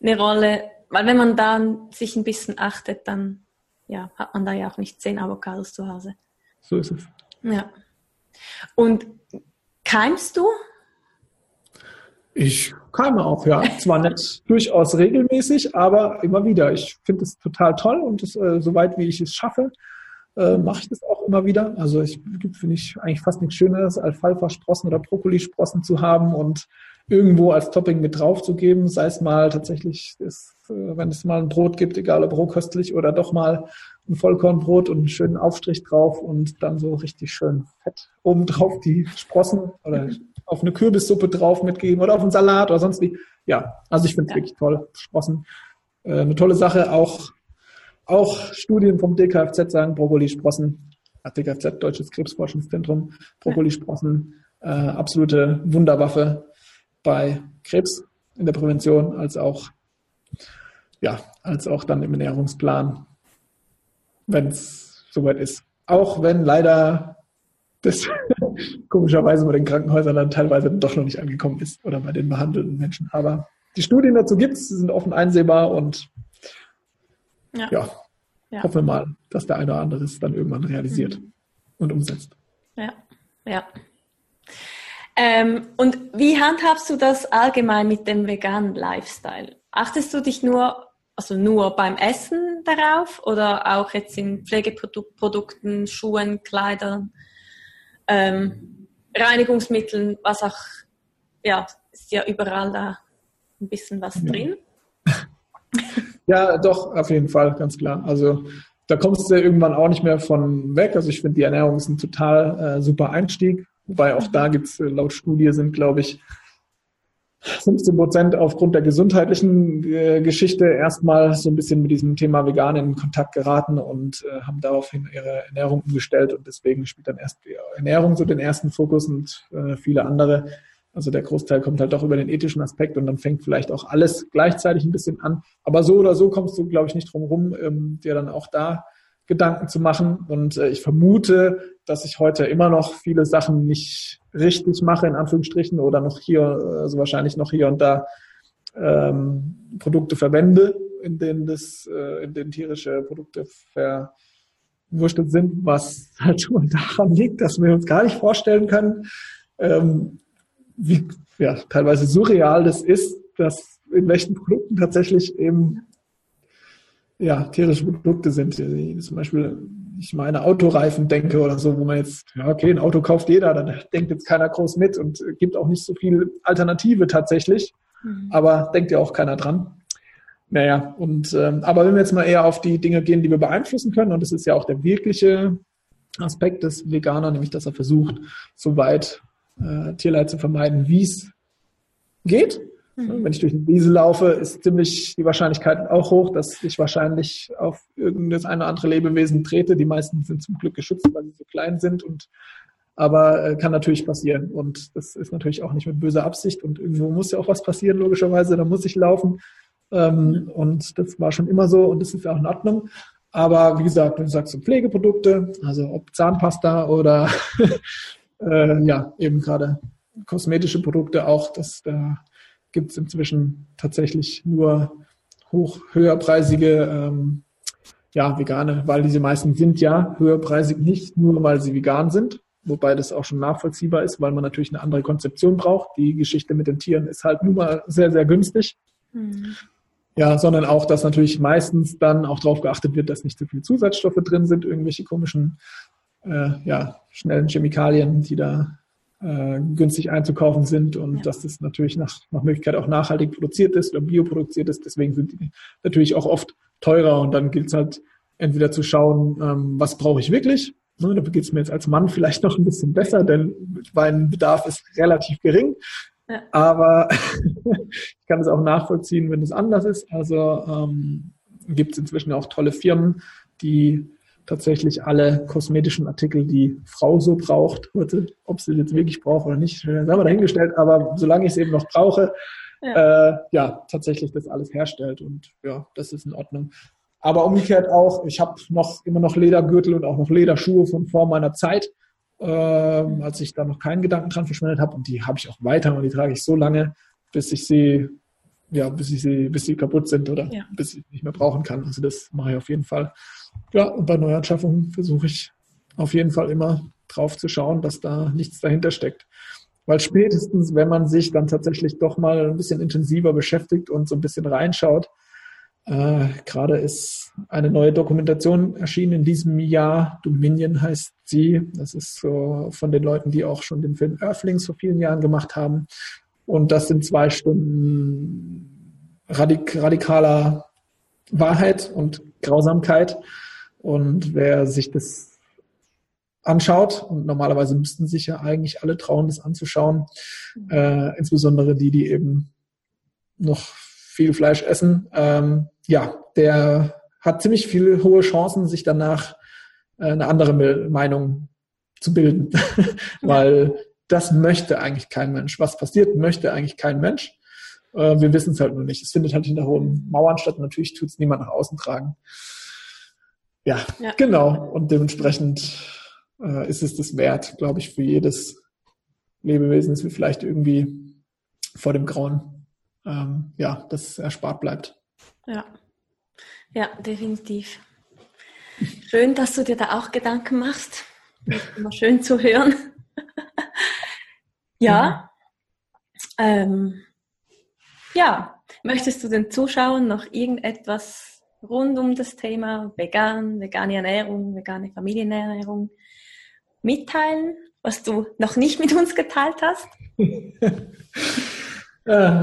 eine Rolle, weil wenn man dann sich ein bisschen achtet, dann ja, hat man da ja auch nicht zehn Avocados zu Hause.
So ist es.
Ja. Und Keimst du?
Ich keime auch, ja. Zwar nicht durchaus regelmäßig, aber immer wieder. Ich finde es total toll und das, äh, soweit wie ich es schaffe, äh, mache ich das auch immer wieder. Also ich gibt finde ich eigentlich fast nichts Schöneres, Alfalfa-Sprossen oder Brokkolisprossen zu haben und irgendwo als Topping mit drauf zu geben, sei es mal tatsächlich, ist, äh, wenn es mal ein Brot gibt, egal ob rohköstlich oder doch mal ein Vollkornbrot und einen schönen Aufstrich drauf und dann so richtig schön fett oben drauf die Sprossen oder auf eine Kürbissuppe drauf mitgeben oder auf einen Salat oder sonst wie. Ja, also ich finde es ja. wirklich toll. Sprossen. Äh, eine tolle Sache. Auch, auch Studien vom DKFZ sagen, Brokkolisprossen, DKFZ, Deutsches Krebsforschungszentrum, Brokkolisprossen, äh, absolute Wunderwaffe bei Krebs in der Prävention als auch, ja, als auch dann im Ernährungsplan wenn es soweit ist. Auch wenn leider das komischerweise bei den Krankenhäusern dann teilweise doch noch nicht angekommen ist oder bei den behandelten Menschen. Aber die Studien dazu gibt es, sind offen einsehbar und ja. ja, ja. hoffen wir mal, dass der eine oder andere es dann irgendwann realisiert mhm. und umsetzt.
Ja, ja. Ähm, und wie handhabst du das allgemein mit dem veganen Lifestyle? Achtest du dich nur also nur beim Essen darauf oder auch jetzt in Pflegeprodukten, Schuhen, Kleidern, ähm, Reinigungsmitteln, was auch, ja, ist ja überall da ein bisschen was ja. drin.
Ja, doch, auf jeden Fall, ganz klar. Also da kommst du irgendwann auch nicht mehr von weg. Also ich finde, die Ernährung ist ein total äh, super Einstieg. Wobei auch da gibt es äh, laut Studie sind, glaube ich, 15 Prozent aufgrund der gesundheitlichen äh, Geschichte erstmal so ein bisschen mit diesem Thema Vegan in Kontakt geraten und äh, haben daraufhin ihre Ernährung umgestellt und deswegen spielt dann erst die Ernährung so den ersten Fokus und äh, viele andere. Also der Großteil kommt halt doch über den ethischen Aspekt und dann fängt vielleicht auch alles gleichzeitig ein bisschen an. Aber so oder so kommst du, glaube ich, nicht drum rum, ähm, dir dann auch da Gedanken zu machen. Und äh, ich vermute, dass ich heute immer noch viele Sachen nicht richtig mache, in Anführungsstrichen, oder noch hier, also wahrscheinlich noch hier und da ähm, Produkte verwende, in denen das, äh, in denen tierische Produkte verwurstet sind, was halt schon daran liegt, dass wir uns gar nicht vorstellen können, ähm, wie ja, teilweise surreal das ist, dass in welchen Produkten tatsächlich eben ja, tierische Produkte sind. Zum Beispiel, ich meine Autoreifen denke oder so, wo man jetzt, ja, okay, ein Auto kauft jeder, dann denkt jetzt keiner groß mit und gibt auch nicht so viel Alternative tatsächlich. Mhm. Aber denkt ja auch keiner dran. Naja, und ähm, aber wenn wir jetzt mal eher auf die Dinge gehen, die wir beeinflussen können, und das ist ja auch der wirkliche Aspekt des Veganer, nämlich dass er versucht, so weit äh, Tierleid zu vermeiden, wie es geht. Mhm. Wenn ich durch eine Wiese laufe, ist ziemlich die Wahrscheinlichkeit auch hoch, dass ich wahrscheinlich auf irgendein eine oder andere Lebewesen trete. Die meisten sind zum Glück geschützt, weil sie so klein sind und aber äh, kann natürlich passieren. Und das ist natürlich auch nicht mit böser Absicht. Und irgendwo muss ja auch was passieren, logischerweise. Da muss ich laufen. Ähm, und das war schon immer so und das ist ja auch in Ordnung. Aber wie gesagt, wenn du sagst so Pflegeprodukte, also ob Zahnpasta oder äh, ja, eben gerade kosmetische Produkte auch, das da gibt es inzwischen tatsächlich nur hoch höherpreisige ähm, ja, vegane, weil diese meisten sind ja höherpreisig nicht nur, weil sie vegan sind, wobei das auch schon nachvollziehbar ist, weil man natürlich eine andere Konzeption braucht. Die Geschichte mit den Tieren ist halt nun mal sehr, sehr günstig. Mhm. Ja, sondern auch, dass natürlich meistens dann auch darauf geachtet wird, dass nicht zu viele Zusatzstoffe drin sind, irgendwelche komischen, äh, ja, schnellen Chemikalien, die da äh, günstig einzukaufen sind und ja. dass das natürlich nach, nach Möglichkeit auch nachhaltig produziert ist oder bioproduziert ist. Deswegen sind die natürlich auch oft teurer und dann gilt es halt entweder zu schauen, ähm, was brauche ich wirklich. Ne, da geht es mir jetzt als Mann vielleicht noch ein bisschen besser, denn mein Bedarf ist relativ gering. Ja. Aber ich kann es auch nachvollziehen, wenn es anders ist. Also ähm, gibt es inzwischen auch tolle Firmen, die tatsächlich alle kosmetischen Artikel, die Frau so braucht, heute, ob sie jetzt wirklich braucht oder nicht, sagen wir dahingestellt, aber solange ich es eben noch brauche, ja. Äh, ja, tatsächlich das alles herstellt und ja, das ist in Ordnung. Aber umgekehrt auch, ich habe noch immer noch Ledergürtel und auch noch Lederschuhe von vor meiner Zeit, ähm, als ich da noch keinen Gedanken dran verschwendet habe und die habe ich auch weiter und die trage ich so lange, bis ich sie ja, bis ich sie, bis sie kaputt sind oder ja. bis ich nicht mehr brauchen kann. Also das mache ich auf jeden Fall. Ja, und bei Neuanschaffungen versuche ich auf jeden Fall immer drauf zu schauen, dass da nichts dahinter steckt. Weil spätestens, wenn man sich dann tatsächlich doch mal ein bisschen intensiver beschäftigt und so ein bisschen reinschaut, Äh, Gerade ist eine neue Dokumentation erschienen in diesem Jahr. Dominion heißt sie. Das ist so von den Leuten, die auch schon den Film Earthlings vor vielen Jahren gemacht haben. Und das sind zwei Stunden radik radikaler Wahrheit und Grausamkeit. Und wer sich das anschaut, und normalerweise müssten sich ja eigentlich alle trauen, das anzuschauen, äh, insbesondere die, die eben noch viel Fleisch essen, ähm, ja, der hat ziemlich viele hohe Chancen, sich danach äh, eine andere Meinung zu bilden, weil das möchte eigentlich kein Mensch. Was passiert, möchte eigentlich kein Mensch. Äh, wir wissen es halt nur nicht. Es findet halt hinter hohen Mauern statt. Natürlich tut es niemand nach außen tragen. Ja, ja, genau. Und dementsprechend äh, ist es das wert, glaube ich, für jedes Lebewesen, dass wir vielleicht irgendwie vor dem Grauen, ähm, ja, das erspart bleibt.
Ja, ja, definitiv. Schön, dass du dir da auch Gedanken machst. Immer schön zu hören. ja. Ähm, ja, möchtest du den Zuschauern noch irgendetwas rund um das Thema vegan, vegane Ernährung, vegane Familienernährung mitteilen, was du noch nicht mit uns geteilt hast?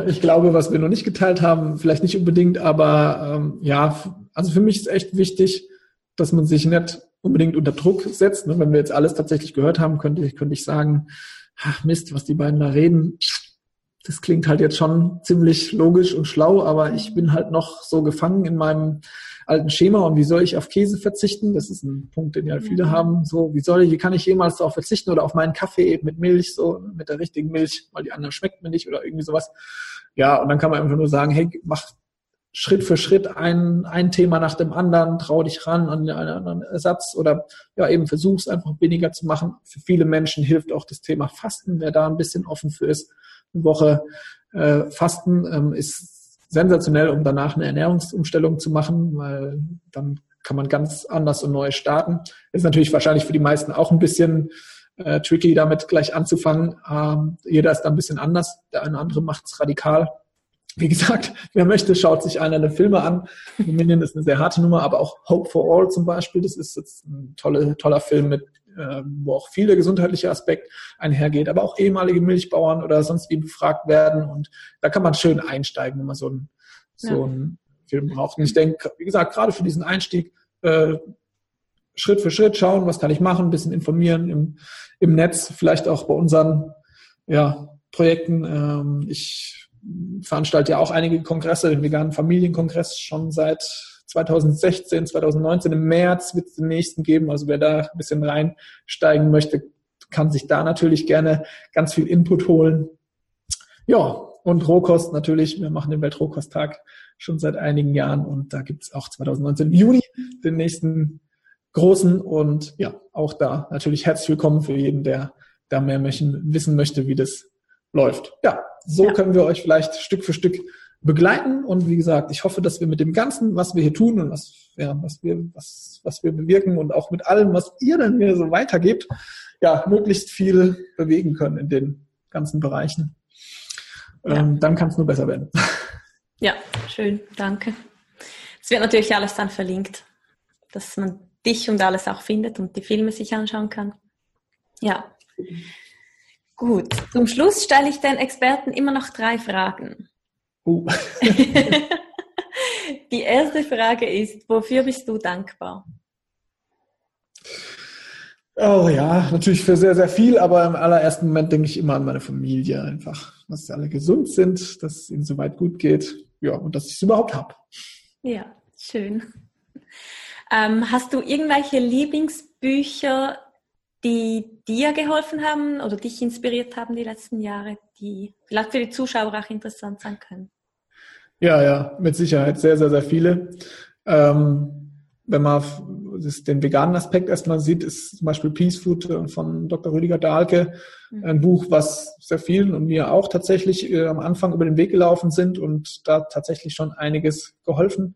ich glaube, was wir noch nicht geteilt haben, vielleicht nicht unbedingt, aber ähm, ja, also für mich ist echt wichtig, dass man sich nicht unbedingt unter Druck setzt. Ne? Wenn wir jetzt alles tatsächlich gehört haben, könnte ich, könnte ich sagen, ach Mist, was die beiden da reden, das klingt halt jetzt schon ziemlich logisch und schlau, aber ich bin halt noch so gefangen in meinem alten Schema und wie soll ich auf Käse verzichten? Das ist ein Punkt, den ja viele haben. So, wie soll ich, wie kann ich jemals darauf verzichten oder auf meinen Kaffee eben mit Milch, so mit der richtigen Milch, weil die anderen schmeckt mir nicht oder irgendwie sowas. Ja, und dann kann man einfach nur sagen, hey, mach Schritt für Schritt ein, ein Thema nach dem anderen, trau dich ran an einen anderen Ersatz oder ja, eben versuch's einfach weniger zu machen. Für viele Menschen hilft auch das Thema Fasten, wer da ein bisschen offen für ist. Woche äh, Fasten ähm, ist sensationell, um danach eine Ernährungsumstellung zu machen, weil dann kann man ganz anders und neu starten. Ist natürlich wahrscheinlich für die meisten auch ein bisschen äh, tricky, damit gleich anzufangen. Ähm, jeder ist da ein bisschen anders. Der eine andere macht es radikal. Wie gesagt, wer möchte, schaut sich einer der Filme an. Dominion ist eine sehr harte Nummer, aber auch Hope for All zum Beispiel, das ist jetzt ein tolle, toller Film mit äh, wo auch viel der gesundheitliche Aspekt einhergeht, aber auch ehemalige Milchbauern oder sonst wie befragt werden. Und da kann man schön einsteigen, wenn man so einen, so einen Film braucht. Und ich denke, wie gesagt, gerade für diesen Einstieg, äh, Schritt für Schritt schauen, was kann ich machen, ein bisschen informieren im, im Netz, vielleicht auch bei unseren ja, Projekten. Ähm, ich veranstalte ja auch einige Kongresse, den veganen Familienkongress schon seit 2016, 2019 im März wird es den nächsten geben. Also wer da ein bisschen reinsteigen möchte, kann sich da natürlich gerne ganz viel Input holen. Ja, und Rohkost natürlich. Wir machen den Weltrohkosttag schon seit einigen Jahren und da gibt es auch 2019 im Juni den nächsten großen und ja, auch da natürlich herzlich willkommen für jeden, der da mehr möchten, wissen möchte, wie das läuft. Ja, so ja. können wir euch vielleicht Stück für Stück begleiten. Und wie gesagt, ich hoffe, dass wir mit dem Ganzen, was wir hier tun und was, ja, was wir, was, was wir bewirken und auch mit allem, was ihr dann mir so weitergebt, ja, möglichst viel bewegen können in den ganzen Bereichen. Ja. Ähm, dann kann es nur besser werden.
Ja, schön, danke. Es wird natürlich alles dann verlinkt, dass man dich und alles auch findet und die Filme sich anschauen kann. Ja. Gut. Zum Schluss stelle ich den Experten immer noch drei Fragen. Uh. Die erste Frage ist, wofür bist du dankbar?
Oh ja, natürlich für sehr, sehr viel, aber im allerersten Moment denke ich immer an meine Familie einfach, dass sie alle gesund sind, dass es ihnen soweit gut geht, ja, und dass ich es überhaupt habe.
Ja, schön. Ähm, hast du irgendwelche Lieblingsbücher, die dir geholfen haben oder dich inspiriert haben die letzten Jahre, die vielleicht für die Zuschauer auch interessant sein können?
Ja, ja, mit Sicherheit sehr, sehr, sehr viele. Ähm, wenn man den veganen Aspekt erstmal sieht, ist zum Beispiel Peace Food äh, von Dr. Rüdiger Dahlke mhm. ein Buch, was sehr vielen und mir auch tatsächlich äh, am Anfang über den Weg gelaufen sind und da tatsächlich schon einiges geholfen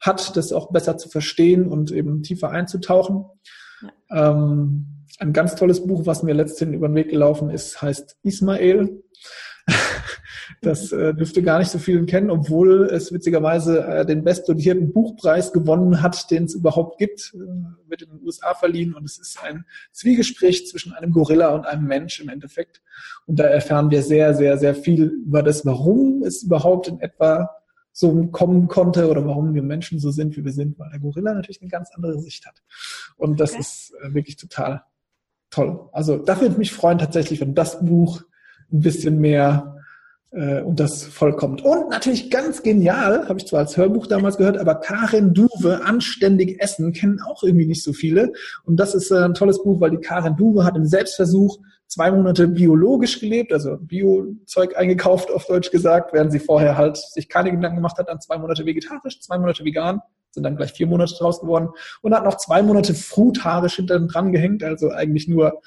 hat, das auch besser zu verstehen und eben tiefer einzutauchen. Ja. Ähm, ein ganz tolles Buch, was mir letztendlich über den Weg gelaufen ist, heißt Ismael Das äh, dürfte gar nicht so vielen kennen, obwohl es witzigerweise äh, den bestdotierten Buchpreis gewonnen hat, den es überhaupt gibt, äh, wird in den USA verliehen. Und es ist ein Zwiegespräch zwischen einem Gorilla und einem Mensch im Endeffekt. Und da erfahren wir sehr, sehr, sehr viel über das, warum es überhaupt in etwa so kommen konnte oder warum wir Menschen so sind, wie wir sind, weil der Gorilla natürlich eine ganz andere Sicht hat. Und das okay. ist äh, wirklich total toll. Also da würde ich mich freuen tatsächlich, wenn das Buch ein bisschen mehr und das vollkommt. Und natürlich ganz genial, habe ich zwar als Hörbuch damals gehört, aber Karin Duwe, Anständig Essen, kennen auch irgendwie nicht so viele. Und das ist äh, ein tolles Buch, weil die Karin Duwe hat im Selbstversuch zwei Monate biologisch gelebt, also Biozeug eingekauft, auf Deutsch gesagt, während sie vorher halt sich keine Gedanken gemacht hat, dann zwei Monate vegetarisch, zwei Monate vegan, sind dann gleich vier Monate draus geworden und hat noch zwei Monate frutarisch hinter dran gehängt, also eigentlich nur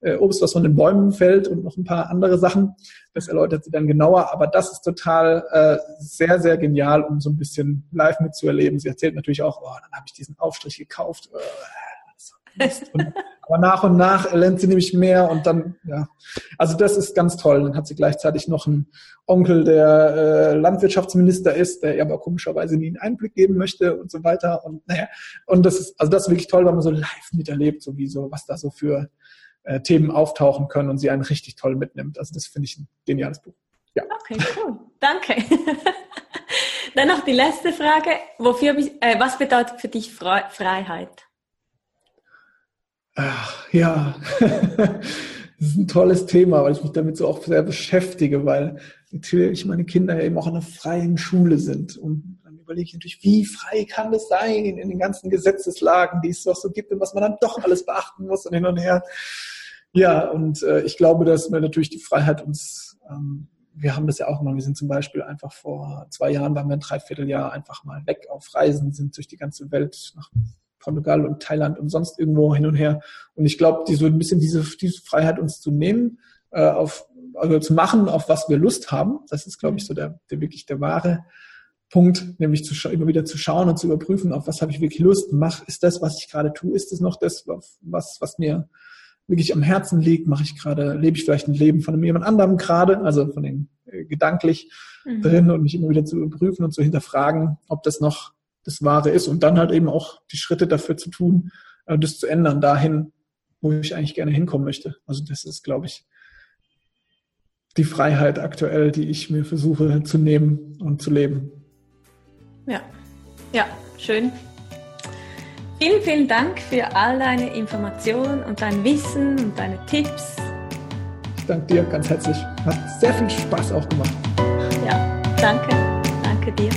äh, Obst, was von den Bäumen fällt und noch ein paar andere Sachen. Das erläutert sie dann genauer, aber das ist total äh, sehr, sehr genial, um so ein bisschen live mitzuerleben. Sie erzählt natürlich auch, oh, dann habe ich diesen Aufstrich gekauft. Äh, und, aber nach und nach lernt sie nämlich mehr und dann, ja. Also das ist ganz toll. Dann hat sie gleichzeitig noch einen Onkel, der äh, Landwirtschaftsminister ist, der ihr aber komischerweise nie einen Einblick geben möchte und so weiter. Und naja, und das ist, also das ist wirklich toll, weil man so live miterlebt, so wie so, was da so für äh, Themen auftauchen können und sie einen richtig toll mitnimmt. Also das finde ich ein geniales Buch.
Ja. Okay, cool. Danke. Dann noch die letzte Frage. Wofür, äh, was bedeutet für dich Fre Freiheit?
Ach, ja, das ist ein tolles Thema, weil ich mich damit so auch sehr beschäftige, weil natürlich meine Kinder ja eben auch in einer freien Schule sind. Und dann überlege ich natürlich, wie frei kann das sein in den ganzen Gesetzeslagen, die es doch so gibt und was man dann doch alles beachten muss und hin und her. Ja, und äh, ich glaube, dass wir natürlich die Freiheit uns, ähm, wir haben das ja auch mal, wir sind zum Beispiel einfach vor zwei Jahren, waren wir ein Dreivierteljahr einfach mal weg auf Reisen, sind durch die ganze Welt nach Portugal und Thailand und sonst irgendwo hin und her. Und ich glaube, die so ein bisschen diese, diese Freiheit uns zu nehmen, äh, auf, also zu machen, auf was wir Lust haben, das ist, glaube ich, so der, der wirklich der wahre Punkt, nämlich zu immer wieder zu schauen und zu überprüfen, auf was habe ich wirklich Lust, mach, ist das, was ich gerade tue, ist es noch das, was, was mir wirklich am Herzen liegt, mache ich gerade, lebe ich vielleicht ein Leben von jemand anderem gerade, also von den äh, gedanklich mhm. drin und mich immer wieder zu überprüfen und zu hinterfragen, ob das noch das Wahre ist und dann halt eben auch die Schritte dafür zu tun, äh, das zu ändern, dahin, wo ich eigentlich gerne hinkommen möchte. Also das ist, glaube ich, die Freiheit aktuell, die ich mir versuche zu nehmen und zu leben.
Ja, ja, schön. Vielen, vielen Dank für all deine Informationen und dein Wissen und deine Tipps.
Ich danke dir ganz herzlich. Hat sehr viel Spaß auch gemacht.
Ja, danke. Danke dir.